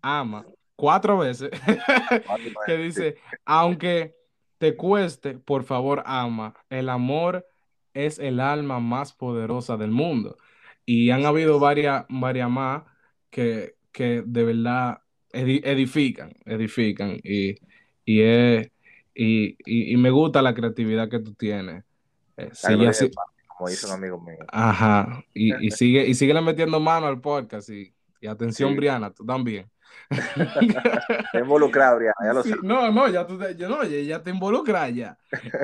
ama, cuatro veces, que dice, aunque te cueste, por favor ama, el amor es el alma más poderosa del mundo. Y han habido varias, varias más que, de verdad edifican, edifican y, y, y, me gusta la creatividad que tú tienes. Eh, así, como dice un amigo mío. Ajá, y, y sigue, y sigue metiendo mano al podcast y, atención, Briana, tú también. involucrado, Briana, ya lo sé. No, no, ya, tú te, yo, no, ya te involucras ya.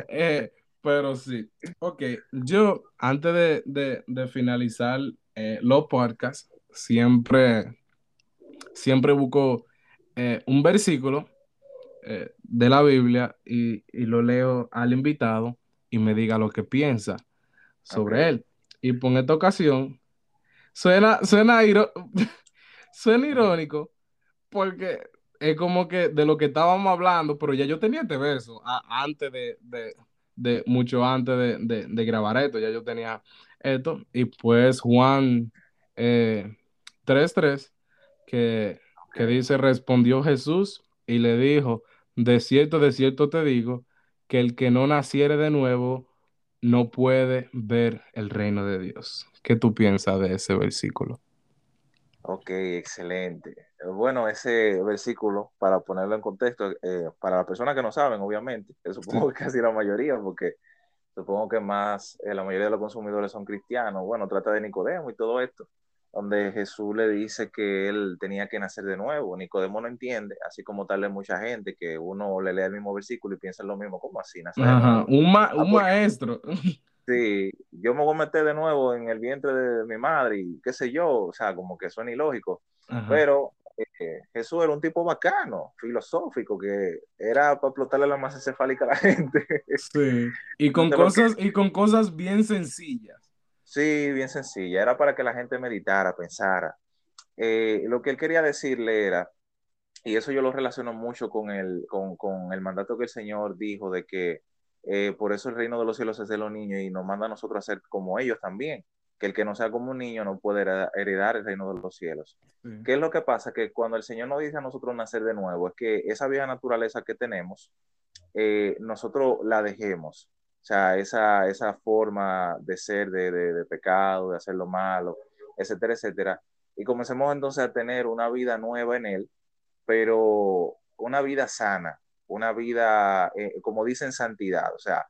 Eh, pero sí, ok, yo antes de, de, finalizar eh, los podcasts, siempre, siempre busco eh, un versículo eh, de la Biblia y, lo leo al invitado y me diga lo que piensa sobre él. Y por esta ocasión, suena, suena, suena irónico porque es como que de lo que estábamos hablando, pero ya yo tenía este verso antes de, de, mucho antes de, de, grabar esto, ya yo tenía esto. Y pues Juan eh, 3.3, que, que dice, respondió Jesús y le dijo, de cierto, de cierto te digo, que el que no naciere de nuevo no puede ver el reino de Dios. ¿Qué tú piensas de ese versículo? Ok, excelente. Bueno, ese versículo, para ponerlo en contexto, eh, para las personas que no saben, obviamente, supongo que casi la mayoría, porque supongo que más, eh, la mayoría de los consumidores son cristianos, bueno, trata de Nicodemo y todo esto donde Jesús le dice que él tenía que nacer de nuevo. Nicodemo no entiende, así como tal de mucha gente, que uno le lee el mismo versículo y piensa lo mismo, como así? Nacer Un, ah, maestro. Sí, yo me voy a meter de nuevo en el vientre de mi madre y qué sé yo, o sea, como que suena ilógico. Pero eh, Jesús era un tipo bacano, filosófico, que era para explotarle la masa encefálica a la gente. Sí, y con, cosas, y con cosas bien sencillas. Sí, bien sencilla. Era para que la gente meditara, pensara. Eh, lo que él quería decirle era, y eso yo lo relaciono mucho con el, con, con el mandato que el Señor dijo de que eh, por eso el reino de los cielos es de los niños y nos manda a nosotros a ser como ellos también, que el que no sea como un niño no puede heredar el reino de los cielos. ¿Qué es lo que pasa? Que cuando el Señor nos dice a nosotros nacer de nuevo, es que esa vieja naturaleza que tenemos, eh, nosotros la dejemos. O sea, esa, esa forma de ser de, de, pecado, de hacer lo malo, etcétera, etcétera. Y comencemos entonces a tener una vida nueva en Él, pero una vida sana, una vida, eh, como dicen, santidad. O sea,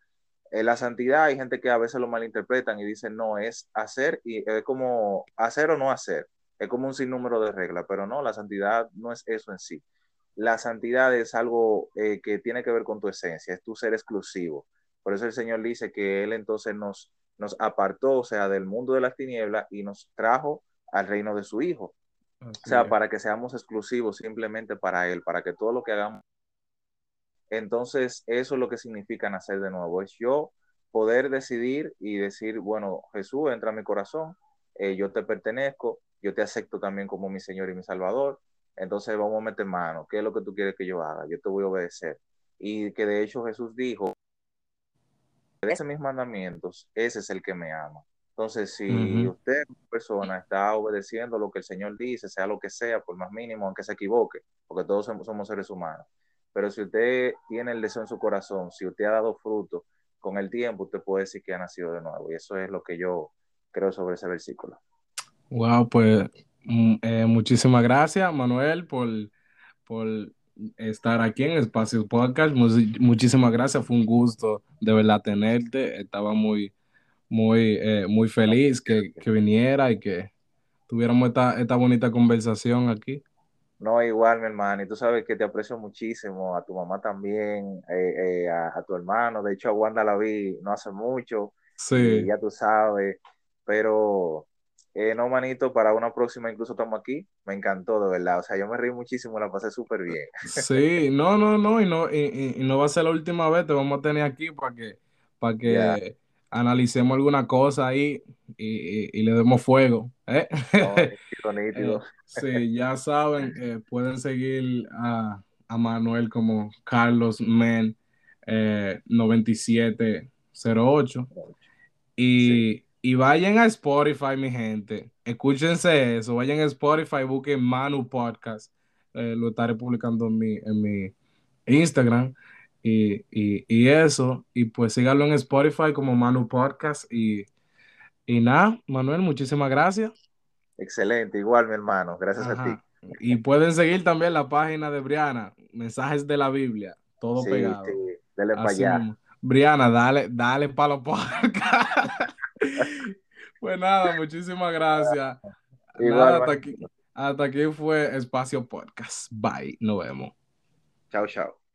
en la santidad hay gente que a veces lo malinterpretan y dicen, no, es hacer y es como hacer o no hacer. Es como un sinnúmero de reglas, pero no, la santidad no es eso en sí. La santidad es algo eh, que tiene que ver con tu esencia, es tu ser exclusivo por eso el Señor dice que Él entonces nos, nos apartó, o sea, del mundo de las tinieblas y nos trajo al reino de su Hijo. o sea, para que seamos exclusivos simplemente para Él, para que todo lo que hagamos. Entonces, eso es lo que significa nacer de nuevo. Es yo poder decidir y decir, bueno, Jesús, entra a mi corazón, eh, yo te pertenezco, yo te acepto también como mi Señor y mi Salvador. Entonces vamos a meter mano. ¿Qué es lo que tú quieres que yo haga? Yo te voy a obedecer. Y que de hecho Jesús dijo, esos mis mandamientos, ese es el que me ama. Entonces, si usted, persona, está obedeciendo lo que el Señor dice, sea lo que sea, por más mínimo, aunque se equivoque, porque todos somos, seres humanos, pero si usted tiene el deseo en su corazón, si usted ha dado fruto, con el tiempo usted puede decir que ha nacido de nuevo. Y eso es lo que yo creo sobre ese versículo. Wow, pues mm, eh, muchísimas gracias, Manuel, por, por estar aquí en Espacio Podcast. Muchísimas gracias, fue un gusto de verdad tenerte. Estaba muy, muy, eh, muy feliz que, que, viniera y que tuviéramos esta, esta bonita conversación aquí. No, igual, mi hermano, y tú sabes que te aprecio muchísimo, a tu mamá también, eh, eh, a, tu hermano, de hecho a Wanda la vi no hace mucho, sí. ya tú sabes, pero eh, no, manito, para una próxima incluso estamos aquí. Me encantó, de verdad. O sea, yo me reí muchísimo, la pasé súper bien. Sí, no, no, no, y no, y, no va a ser la última vez, te vamos a tener aquí para que, para que analicemos alguna cosa ahí y, le demos fuego. ¿eh? eh sí, ya saben, eh, pueden seguir a, Manuel como Carlos Men 9708. Y y vayan a Spotify, mi gente. Escúchense eso. Vayan a Spotify, busquen Manu Podcast. Eh, lo estaré publicando en mi, en mi Instagram. Y, eso. Y pues síganlo en Spotify como Manu Podcast. Y, y nada, Manuel, muchísimas gracias. Excelente, igual mi hermano. Gracias a ti. Y pueden seguir también la página de Briana, Mensajes de la Biblia, todo pegado. Sí, dale para allá. Briana, dale, dale para los podcasts. pues nada, muchísimas gracias. hasta, aquí, hasta aquí fue Espacio Podcast. Bye, nos vemos. Chao, chao.